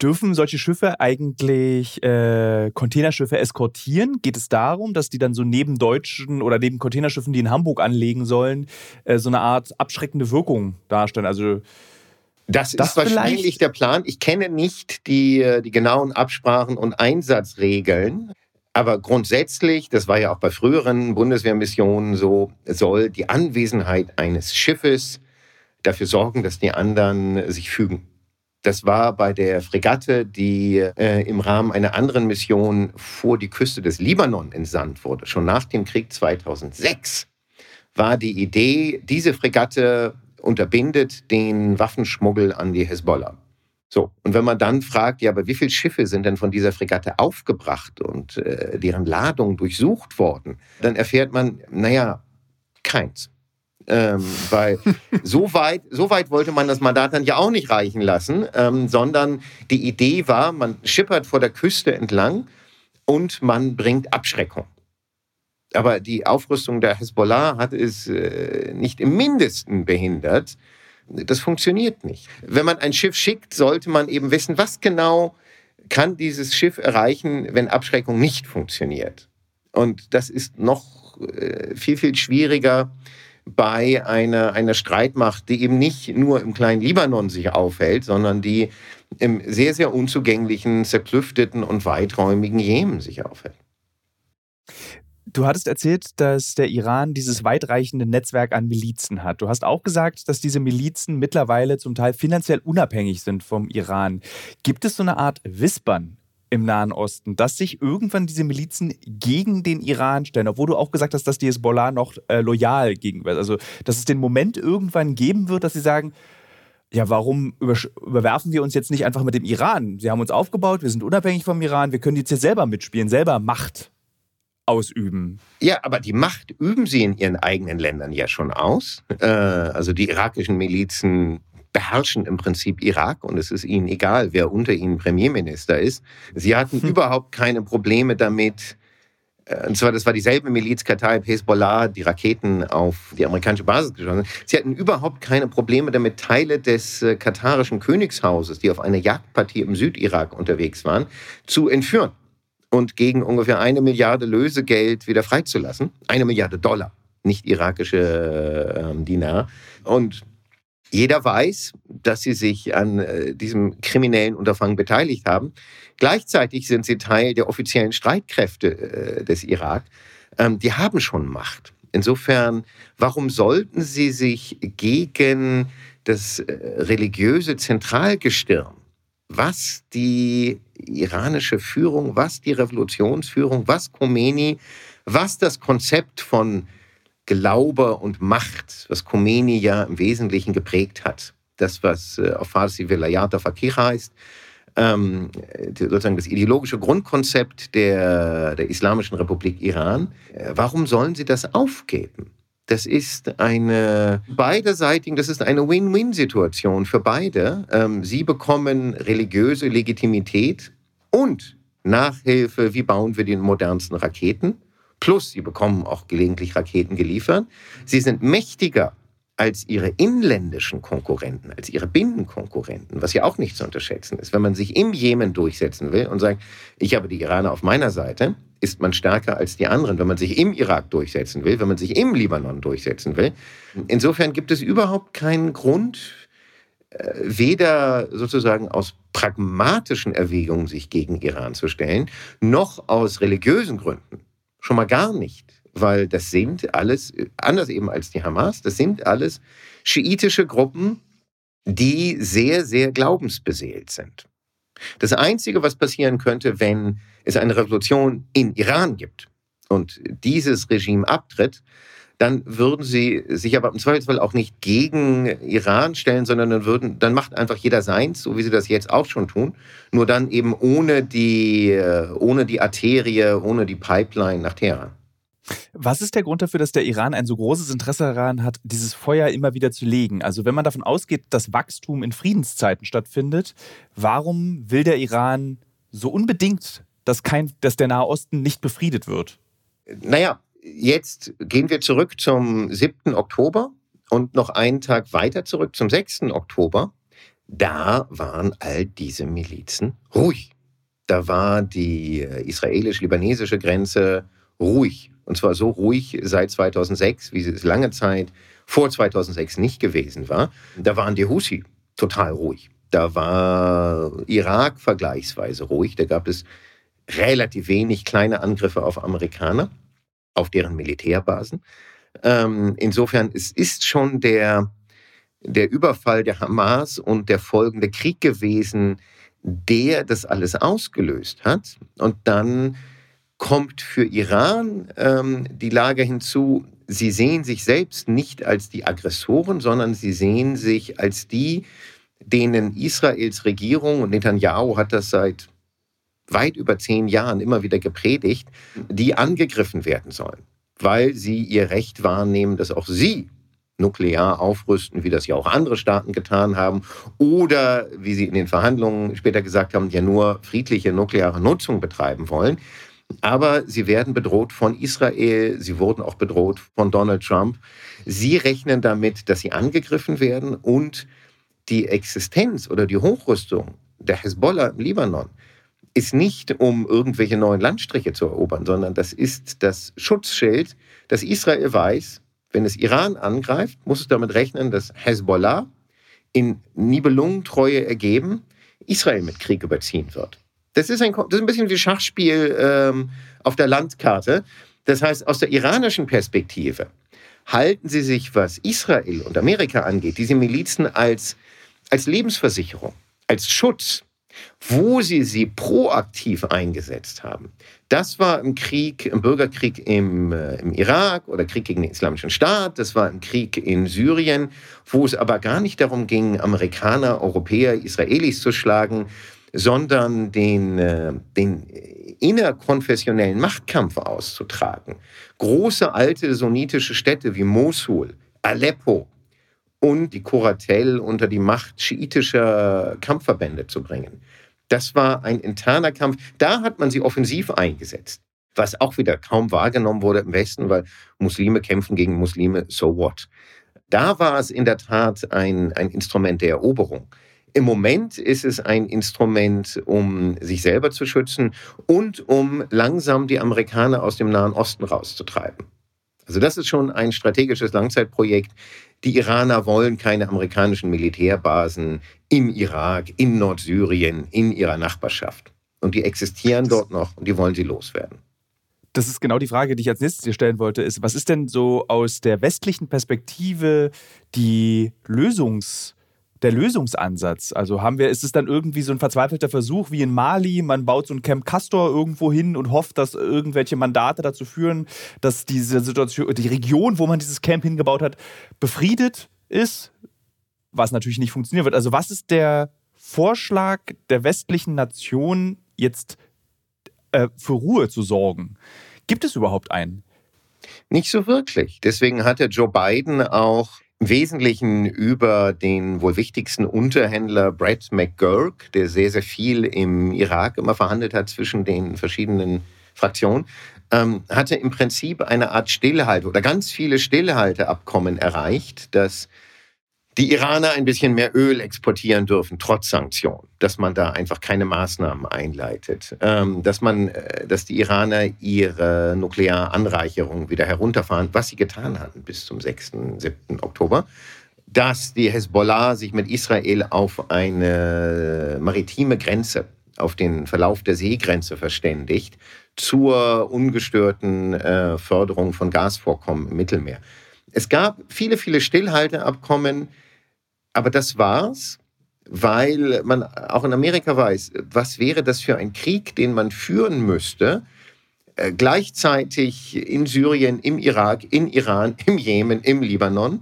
Dürfen solche Schiffe eigentlich äh, Containerschiffe eskortieren? Geht es darum, dass die dann so neben deutschen oder neben Containerschiffen, die in Hamburg anlegen sollen, äh, so eine Art abschreckende Wirkung darstellen? Also das, das ist wahrscheinlich vielleicht? der Plan. Ich kenne nicht die, äh, die genauen Absprachen und Einsatzregeln. Aber grundsätzlich, das war ja auch bei früheren Bundeswehrmissionen so, soll die Anwesenheit eines Schiffes dafür sorgen, dass die anderen sich fügen. Das war bei der Fregatte, die äh, im Rahmen einer anderen Mission vor die Küste des Libanon entsandt wurde. Schon nach dem Krieg 2006 war die Idee, diese Fregatte unterbindet den Waffenschmuggel an die Hezbollah. So, und wenn man dann fragt, ja, aber wie viele Schiffe sind denn von dieser Fregatte aufgebracht und äh, deren Ladung durchsucht worden, dann erfährt man, naja, keins. Ähm, weil so weit, so weit wollte man das Mandat dann ja auch nicht reichen lassen, ähm, sondern die Idee war, man schippert vor der Küste entlang und man bringt Abschreckung. Aber die Aufrüstung der Hezbollah hat es äh, nicht im mindesten behindert. Das funktioniert nicht. Wenn man ein Schiff schickt, sollte man eben wissen, was genau kann dieses Schiff erreichen, wenn Abschreckung nicht funktioniert. Und das ist noch äh, viel, viel schwieriger bei einer, einer Streitmacht, die eben nicht nur im kleinen Libanon sich aufhält, sondern die im sehr, sehr unzugänglichen, zerklüfteten und weiträumigen Jemen sich aufhält. Du hattest erzählt, dass der Iran dieses weitreichende Netzwerk an Milizen hat. Du hast auch gesagt, dass diese Milizen mittlerweile zum Teil finanziell unabhängig sind vom Iran. Gibt es so eine Art Wispern im Nahen Osten, dass sich irgendwann diese Milizen gegen den Iran stellen, obwohl du auch gesagt hast, dass die Hezbollah noch äh, loyal gegenüber ist. Also, dass es den Moment irgendwann geben wird, dass sie sagen, ja, warum überwerfen wir uns jetzt nicht einfach mit dem Iran? Sie haben uns aufgebaut, wir sind unabhängig vom Iran, wir können jetzt hier selber mitspielen, selber Macht ausüben. Ja, aber die Macht üben sie in ihren eigenen Ländern ja schon aus. Äh, also die irakischen Milizen beherrschen im Prinzip Irak und es ist ihnen egal, wer unter ihnen Premierminister ist. Sie hatten hm. überhaupt keine Probleme damit, äh, und zwar, das war dieselbe Miliz Kataib Hezbollah, die Raketen auf die amerikanische Basis geschossen haben. Sie hatten überhaupt keine Probleme damit, Teile des äh, katarischen Königshauses, die auf einer Jagdpartie im Südirak unterwegs waren, zu entführen und gegen ungefähr eine Milliarde Lösegeld wieder freizulassen. Eine Milliarde Dollar, nicht irakische äh, Dinar. Und jeder weiß, dass sie sich an äh, diesem kriminellen Unterfangen beteiligt haben. Gleichzeitig sind sie Teil der offiziellen Streitkräfte äh, des Irak. Ähm, die haben schon Macht. Insofern, warum sollten sie sich gegen das äh, religiöse Zentralgestirn, was die iranische Führung, was die Revolutionsführung, was Khomeini, was das Konzept von Glaube und Macht, was Khomeini ja im Wesentlichen geprägt hat. Das, was äh, auf Farsi Velayat Fakir heißt, ähm, sozusagen das ideologische Grundkonzept der, der Islamischen Republik Iran. Äh, warum sollen sie das aufgeben? Das ist eine beiderseitige, das ist eine Win-Win-Situation für beide. Ähm, sie bekommen religiöse Legitimität und Nachhilfe, wie bauen wir die modernsten Raketen. Plus, sie bekommen auch gelegentlich Raketen geliefert. Sie sind mächtiger als ihre inländischen Konkurrenten, als ihre Binnenkonkurrenten, was ja auch nicht zu unterschätzen ist. Wenn man sich im Jemen durchsetzen will und sagt, ich habe die Iraner auf meiner Seite, ist man stärker als die anderen. Wenn man sich im Irak durchsetzen will, wenn man sich im Libanon durchsetzen will. Insofern gibt es überhaupt keinen Grund, äh, weder sozusagen aus pragmatischen Erwägungen sich gegen Iran zu stellen, noch aus religiösen Gründen. Schon mal gar nicht weil das sind alles, anders eben als die Hamas, das sind alles schiitische Gruppen, die sehr, sehr glaubensbeseelt sind. Das Einzige, was passieren könnte, wenn es eine Revolution in Iran gibt und dieses Regime abtritt, dann würden sie sich aber im Zweifelsfall auch nicht gegen Iran stellen, sondern dann würden, dann macht einfach jeder seins, so wie sie das jetzt auch schon tun, nur dann eben ohne die, ohne die Arterie, ohne die Pipeline nach Teheran. Was ist der Grund dafür, dass der Iran ein so großes Interesse daran hat, dieses Feuer immer wieder zu legen? Also wenn man davon ausgeht, dass Wachstum in Friedenszeiten stattfindet, warum will der Iran so unbedingt, dass, kein, dass der Nahe Osten nicht befriedet wird? Naja, jetzt gehen wir zurück zum 7. Oktober und noch einen Tag weiter zurück zum 6. Oktober. Da waren all diese Milizen ruhig. Da war die äh, israelisch-libanesische Grenze ruhig. Und zwar so ruhig seit 2006, wie es lange Zeit vor 2006 nicht gewesen war. Da waren die Husi total ruhig. Da war Irak vergleichsweise ruhig. Da gab es relativ wenig kleine Angriffe auf Amerikaner, auf deren Militärbasen. Ähm, insofern es ist schon der, der Überfall der Hamas und der folgende Krieg gewesen, der das alles ausgelöst hat. Und dann kommt für Iran ähm, die Lage hinzu, sie sehen sich selbst nicht als die Aggressoren, sondern sie sehen sich als die, denen Israels Regierung, und Netanyahu hat das seit weit über zehn Jahren immer wieder gepredigt, die angegriffen werden sollen, weil sie ihr Recht wahrnehmen, dass auch sie nuklear aufrüsten, wie das ja auch andere Staaten getan haben, oder wie sie in den Verhandlungen später gesagt haben, ja nur friedliche nukleare Nutzung betreiben wollen. Aber sie werden bedroht von Israel, sie wurden auch bedroht von Donald Trump. Sie rechnen damit, dass sie angegriffen werden und die Existenz oder die Hochrüstung der Hezbollah im Libanon ist nicht, um irgendwelche neuen Landstriche zu erobern, sondern das ist das Schutzschild, dass Israel weiß, wenn es Iran angreift, muss es damit rechnen, dass Hezbollah in Nibelungentreue ergeben Israel mit Krieg überziehen wird. Das ist ein, das ist ein bisschen wie Schachspiel ähm, auf der Landkarte. Das heißt, aus der iranischen Perspektive halten sie sich, was Israel und Amerika angeht, diese Milizen als, als Lebensversicherung, als Schutz, wo sie sie proaktiv eingesetzt haben. Das war im Krieg, im Bürgerkrieg im, äh, im Irak oder Krieg gegen den Islamischen Staat, das war im Krieg in Syrien, wo es aber gar nicht darum ging, Amerikaner, Europäer, Israelis zu schlagen, sondern den, äh, den innerkonfessionellen Machtkampf auszutragen. Große alte sunnitische Städte wie Mosul, Aleppo und die Kuratel unter die Macht schiitischer Kampfverbände zu bringen. Das war ein interner Kampf. Da hat man sie offensiv eingesetzt, was auch wieder kaum wahrgenommen wurde im Westen, weil Muslime kämpfen gegen Muslime, so what. Da war es in der Tat ein, ein Instrument der Eroberung. Im Moment ist es ein Instrument, um sich selber zu schützen und um langsam die Amerikaner aus dem Nahen Osten rauszutreiben. Also das ist schon ein strategisches Langzeitprojekt. Die Iraner wollen keine amerikanischen Militärbasen im Irak, in Nordsyrien, in ihrer Nachbarschaft. Und die existieren dort noch und die wollen sie loswerden. Das ist genau die Frage, die ich als nächstes dir stellen wollte, ist, was ist denn so aus der westlichen Perspektive die Lösungs- der Lösungsansatz? Also haben wir, ist es dann irgendwie so ein verzweifelter Versuch wie in Mali, man baut so ein Camp Castor irgendwo hin und hofft, dass irgendwelche Mandate dazu führen, dass diese Situation, die Region, wo man dieses Camp hingebaut hat, befriedet ist, was natürlich nicht funktionieren wird. Also was ist der Vorschlag der westlichen Nation jetzt äh, für Ruhe zu sorgen? Gibt es überhaupt einen? Nicht so wirklich. Deswegen hatte Joe Biden auch im Wesentlichen über den wohl wichtigsten Unterhändler Brett McGurk, der sehr, sehr viel im Irak immer verhandelt hat zwischen den verschiedenen Fraktionen, ähm, hatte im Prinzip eine Art Stillhalte oder ganz viele Stillhalteabkommen erreicht, dass die Iraner ein bisschen mehr Öl exportieren dürfen, trotz Sanktionen, dass man da einfach keine Maßnahmen einleitet, ähm, dass man, äh, dass die Iraner ihre Nuklearanreicherung wieder herunterfahren, was sie getan hatten bis zum 6., 7. Oktober, dass die Hezbollah sich mit Israel auf eine maritime Grenze, auf den Verlauf der Seegrenze verständigt, zur ungestörten äh, Förderung von Gasvorkommen im Mittelmeer. Es gab viele, viele Stillhalteabkommen, aber das war's, weil man auch in Amerika weiß, was wäre das für ein Krieg, den man führen müsste, äh, gleichzeitig in Syrien, im Irak, in Iran, im Jemen, im Libanon.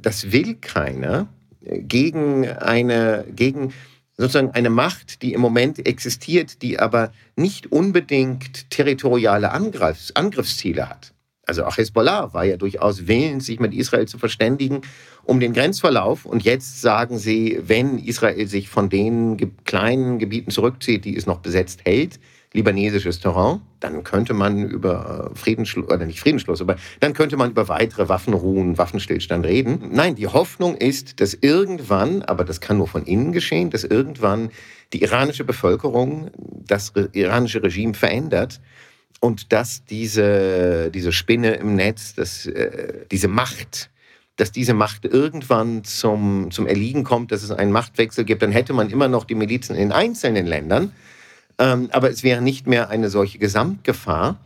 Das will keiner gegen eine, gegen sozusagen eine Macht, die im Moment existiert, die aber nicht unbedingt territoriale Angriffs Angriffsziele hat. Also auch Hezbollah war ja durchaus willens, sich mit Israel zu verständigen um den Grenzverlauf. Und jetzt sagen sie, wenn Israel sich von den kleinen Gebieten zurückzieht, die es noch besetzt hält, libanesisches Terrain, dann könnte man über äh, Friedensschluss, oder nicht Friedensschluss, aber dann könnte man über weitere Waffenruhen, Waffenstillstand reden. Nein, die Hoffnung ist, dass irgendwann, aber das kann nur von innen geschehen, dass irgendwann die iranische Bevölkerung das iranische Regime verändert und dass diese, diese Spinne im Netz, dass, äh, diese Macht, dass diese Macht irgendwann zum, zum Erliegen kommt, dass es einen Machtwechsel gibt, dann hätte man immer noch die Milizen in einzelnen Ländern. Ähm, aber es wäre nicht mehr eine solche Gesamtgefahr.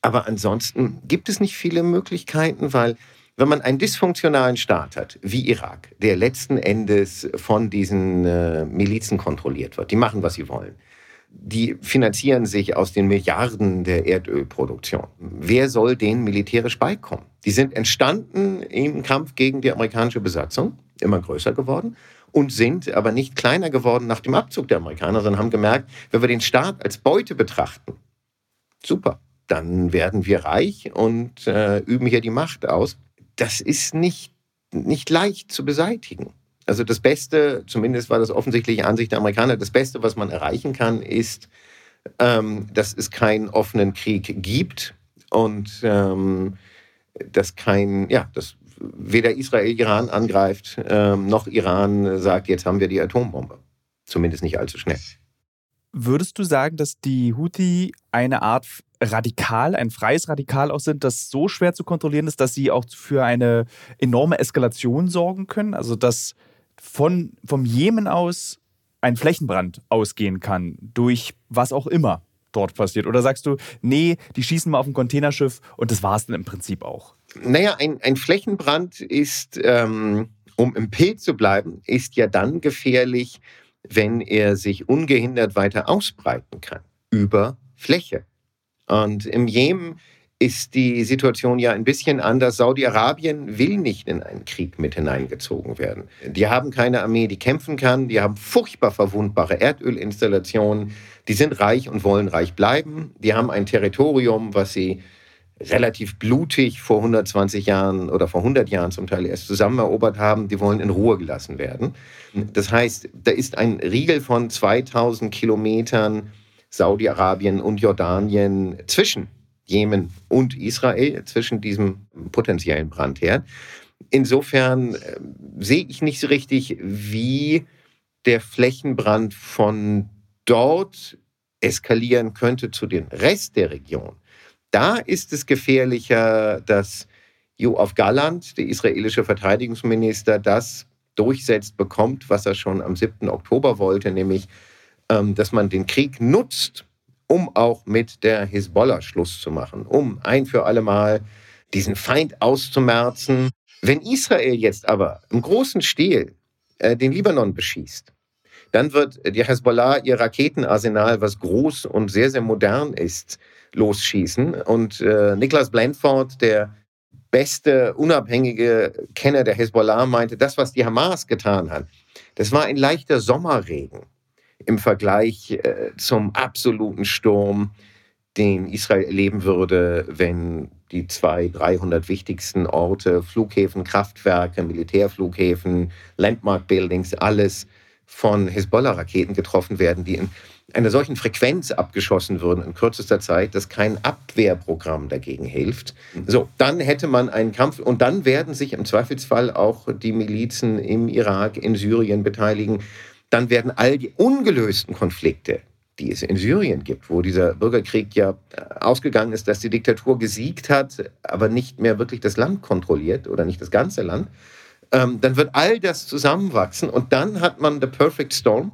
Aber ansonsten gibt es nicht viele Möglichkeiten, weil wenn man einen dysfunktionalen Staat hat, wie Irak, der letzten Endes von diesen äh, Milizen kontrolliert wird, die machen, was sie wollen, die finanzieren sich aus den Milliarden der Erdölproduktion. Wer soll denen militärisch beikommen? Die sind entstanden im Kampf gegen die amerikanische Besatzung, immer größer geworden und sind aber nicht kleiner geworden nach dem Abzug der Amerikaner, sondern haben gemerkt, wenn wir den Staat als Beute betrachten, super, dann werden wir reich und äh, üben hier die Macht aus. Das ist nicht, nicht leicht zu beseitigen. Also das Beste, zumindest war das offensichtliche Ansicht der Amerikaner, das Beste, was man erreichen kann, ist, ähm, dass es keinen offenen Krieg gibt und ähm, dass kein, ja, dass weder Israel Iran angreift, ähm, noch Iran sagt, jetzt haben wir die Atombombe. Zumindest nicht allzu schnell. Würdest du sagen, dass die Houthi eine Art Radikal, ein freies Radikal auch sind, das so schwer zu kontrollieren ist, dass sie auch für eine enorme Eskalation sorgen können? Also dass von, vom Jemen aus ein Flächenbrand ausgehen kann, durch was auch immer dort passiert? Oder sagst du, nee, die schießen mal auf ein Containerschiff und das war es dann im Prinzip auch? Naja, ein, ein Flächenbrand ist, ähm, um im Bild zu bleiben, ist ja dann gefährlich, wenn er sich ungehindert weiter ausbreiten kann über Fläche. Und im Jemen ist die Situation ja ein bisschen anders. Saudi-Arabien will nicht in einen Krieg mit hineingezogen werden. Die haben keine Armee, die kämpfen kann. Die haben furchtbar verwundbare Erdölinstallationen. Die sind reich und wollen reich bleiben. Die haben ein Territorium, was sie relativ blutig vor 120 Jahren oder vor 100 Jahren zum Teil erst zusammenerobert haben. Die wollen in Ruhe gelassen werden. Das heißt, da ist ein Riegel von 2000 Kilometern Saudi-Arabien und Jordanien zwischen Jemen und Israel zwischen diesem potenziellen Brandherd. Insofern äh, sehe ich nicht so richtig, wie der Flächenbrand von dort eskalieren könnte zu dem Rest der Region. Da ist es gefährlicher, dass Joachim Galland, der israelische Verteidigungsminister, das durchsetzt bekommt, was er schon am 7. Oktober wollte, nämlich, ähm, dass man den Krieg nutzt, um auch mit der Hisbollah Schluss zu machen, um ein für alle Mal diesen Feind auszumerzen. Wenn Israel jetzt aber im großen Stil äh, den Libanon beschießt, dann wird die Hezbollah ihr Raketenarsenal, was groß und sehr, sehr modern ist, losschießen. Und äh, Niklas Blandford, der beste unabhängige Kenner der Hezbollah, meinte, das, was die Hamas getan hat, das war ein leichter Sommerregen im Vergleich äh, zum absoluten Sturm, den Israel erleben würde, wenn die zwei, 300 wichtigsten Orte, Flughäfen, Kraftwerke, Militärflughäfen, Landmark-Buildings, alles von Hezbollah-Raketen getroffen werden, die in einer solchen Frequenz abgeschossen würden in kürzester Zeit, dass kein Abwehrprogramm dagegen hilft. So, dann hätte man einen Kampf und dann werden sich im Zweifelsfall auch die Milizen im Irak, in Syrien beteiligen. Dann werden all die ungelösten Konflikte, die es in Syrien gibt, wo dieser Bürgerkrieg ja ausgegangen ist, dass die Diktatur gesiegt hat, aber nicht mehr wirklich das Land kontrolliert oder nicht das ganze Land, ähm, dann wird all das zusammenwachsen und dann hat man the perfect storm.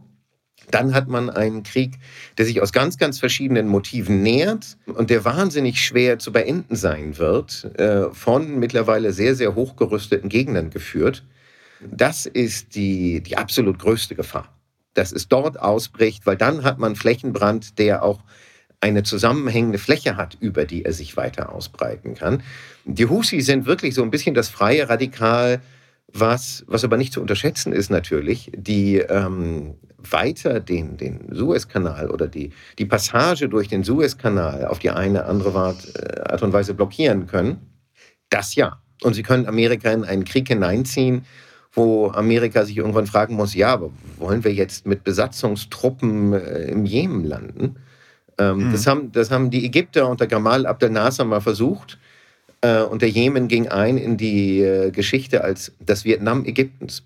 Dann hat man einen Krieg, der sich aus ganz, ganz verschiedenen Motiven nähert und der wahnsinnig schwer zu beenden sein wird, äh, von mittlerweile sehr, sehr hochgerüsteten Gegnern geführt. Das ist die, die absolut größte Gefahr, dass es dort ausbricht, weil dann hat man Flächenbrand, der auch eine zusammenhängende Fläche hat, über die er sich weiter ausbreiten kann. Die Husi sind wirklich so ein bisschen das freie Radikal was, was aber nicht zu unterschätzen ist natürlich, die ähm, weiter den, den Suezkanal oder die, die Passage durch den Suezkanal auf die eine andere äh, Art und Weise blockieren können, das ja. Und sie können Amerika in einen Krieg hineinziehen, wo Amerika sich irgendwann fragen muss, ja, aber wollen wir jetzt mit Besatzungstruppen äh, im Jemen landen? Ähm, mhm. das, haben, das haben die Ägypter unter Gamal Abdel Nasser mal versucht. Äh, und der Jemen ging ein in die äh, Geschichte als das Vietnam Ägyptens,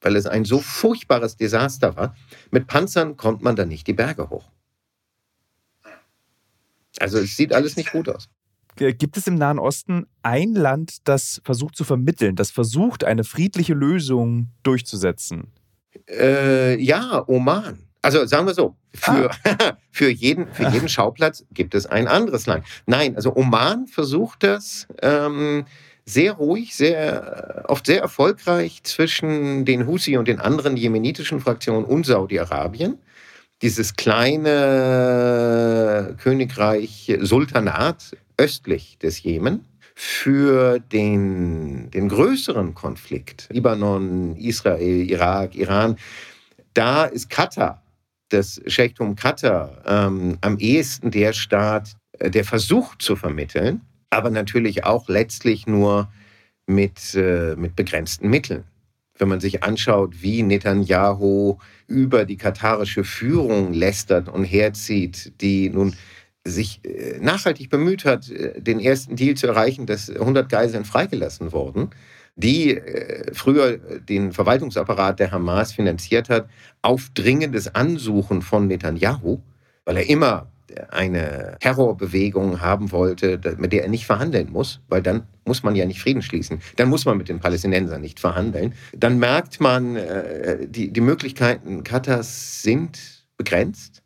weil es ein so furchtbares Desaster war. Mit Panzern kommt man da nicht die Berge hoch. Also es sieht alles nicht gut aus. Gibt es im Nahen Osten ein Land, das versucht zu vermitteln, das versucht, eine friedliche Lösung durchzusetzen? Äh, ja, Oman. Also sagen wir so, für, ah. für, jeden, für jeden Schauplatz gibt es ein anderes Land. Nein, also Oman versucht das ähm, sehr ruhig, sehr, oft sehr erfolgreich zwischen den Husi und den anderen jemenitischen Fraktionen und Saudi-Arabien. Dieses kleine Königreich Sultanat östlich des Jemen für den, den größeren Konflikt, Libanon, Israel, Irak, Iran, da ist Katar das Schechtum Katar ähm, am ehesten der Staat, äh, der versucht zu vermitteln, aber natürlich auch letztlich nur mit, äh, mit begrenzten Mitteln. Wenn man sich anschaut, wie Netanyahu über die katarische Führung lästert und herzieht, die nun sich äh, nachhaltig bemüht hat, äh, den ersten Deal zu erreichen, dass 100 Geiseln freigelassen wurden, die äh, früher den Verwaltungsapparat der Hamas finanziert hat, auf dringendes Ansuchen von Netanyahu, weil er immer eine Terrorbewegung haben wollte, mit der er nicht verhandeln muss, weil dann muss man ja nicht Frieden schließen. Dann muss man mit den Palästinensern nicht verhandeln. Dann merkt man, die, die Möglichkeiten Katars sind begrenzt.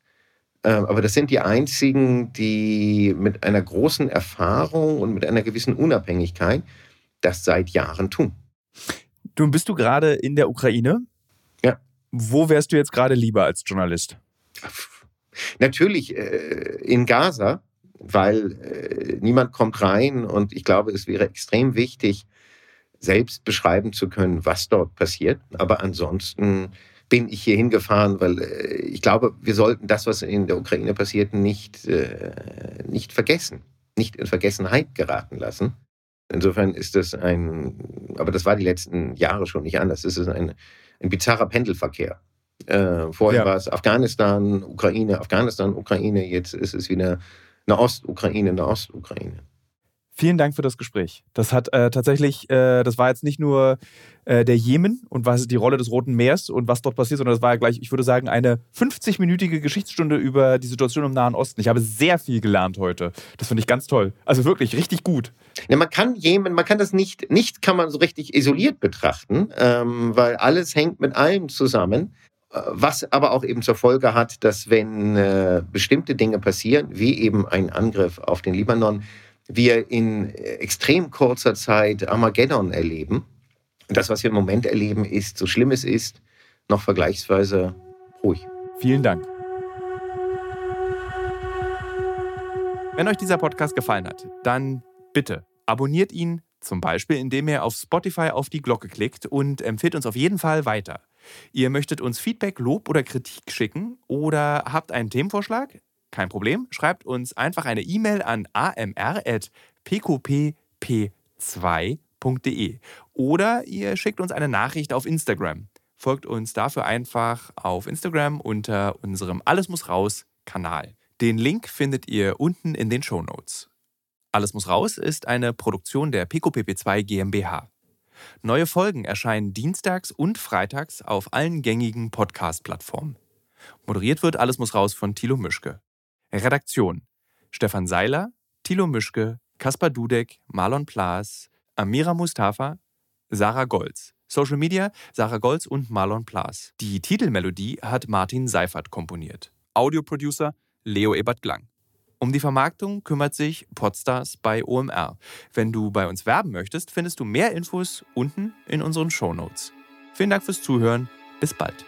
Äh, aber das sind die einzigen, die mit einer großen Erfahrung und mit einer gewissen Unabhängigkeit das seit Jahren tun. Du bist du gerade in der Ukraine? Ja. Wo wärst du jetzt gerade lieber als Journalist? Natürlich äh, in Gaza, weil äh, niemand kommt rein und ich glaube, es wäre extrem wichtig, selbst beschreiben zu können, was dort passiert. Aber ansonsten bin ich hier hingefahren, weil äh, ich glaube, wir sollten das, was in der Ukraine passiert, nicht, äh, nicht vergessen, nicht in Vergessenheit geraten lassen. Insofern ist das ein, aber das war die letzten Jahre schon nicht anders. Es ist ein, ein bizarrer Pendelverkehr. Äh, vorher ja. war es Afghanistan, Ukraine, Afghanistan, Ukraine. Jetzt ist es wieder eine Ostukraine, eine Ostukraine. Vielen Dank für das Gespräch. Das hat äh, tatsächlich, äh, das war jetzt nicht nur äh, der Jemen und was die Rolle des Roten Meers und was dort passiert, sondern das war ja gleich, ich würde sagen, eine 50-minütige Geschichtsstunde über die Situation im Nahen Osten. Ich habe sehr viel gelernt heute. Das finde ich ganz toll. Also wirklich richtig gut. Ja, man kann Jemen, man kann das nicht, nicht kann man so richtig isoliert betrachten, ähm, weil alles hängt mit allem zusammen. was aber auch eben zur Folge hat, dass wenn äh, bestimmte Dinge passieren, wie eben ein Angriff auf den Libanon, wir in extrem kurzer Zeit Armageddon erleben. Und das, was wir im Moment erleben, ist, so schlimm es ist, noch vergleichsweise ruhig. Vielen Dank. Wenn euch dieser Podcast gefallen hat, dann bitte abonniert ihn zum Beispiel, indem ihr auf Spotify auf die Glocke klickt und empfiehlt uns auf jeden Fall weiter. Ihr möchtet uns Feedback, Lob oder Kritik schicken oder habt einen Themenvorschlag? Kein Problem, schreibt uns einfach eine E-Mail an amr.pqpp2.de oder ihr schickt uns eine Nachricht auf Instagram. Folgt uns dafür einfach auf Instagram unter unserem Alles muss raus Kanal. Den Link findet ihr unten in den Show Notes. Alles muss raus ist eine Produktion der PicoPP2 GmbH. Neue Folgen erscheinen dienstags und freitags auf allen gängigen Podcast-Plattformen. Moderiert wird Alles muss raus von Thilo Mischke. Redaktion: Stefan Seiler, Thilo Mischke, Kaspar Dudek, Marlon Plaas, Amira Mustafa, Sarah Golz. Social Media Sarah Golz und Marlon Plaas. Die Titelmelodie hat Martin Seifert komponiert. Audioproducer Leo Ebert Glang. Um die Vermarktung kümmert sich Podstars bei OMR. Wenn du bei uns werben möchtest, findest du mehr Infos unten in unseren Shownotes. Vielen Dank fürs Zuhören. Bis bald.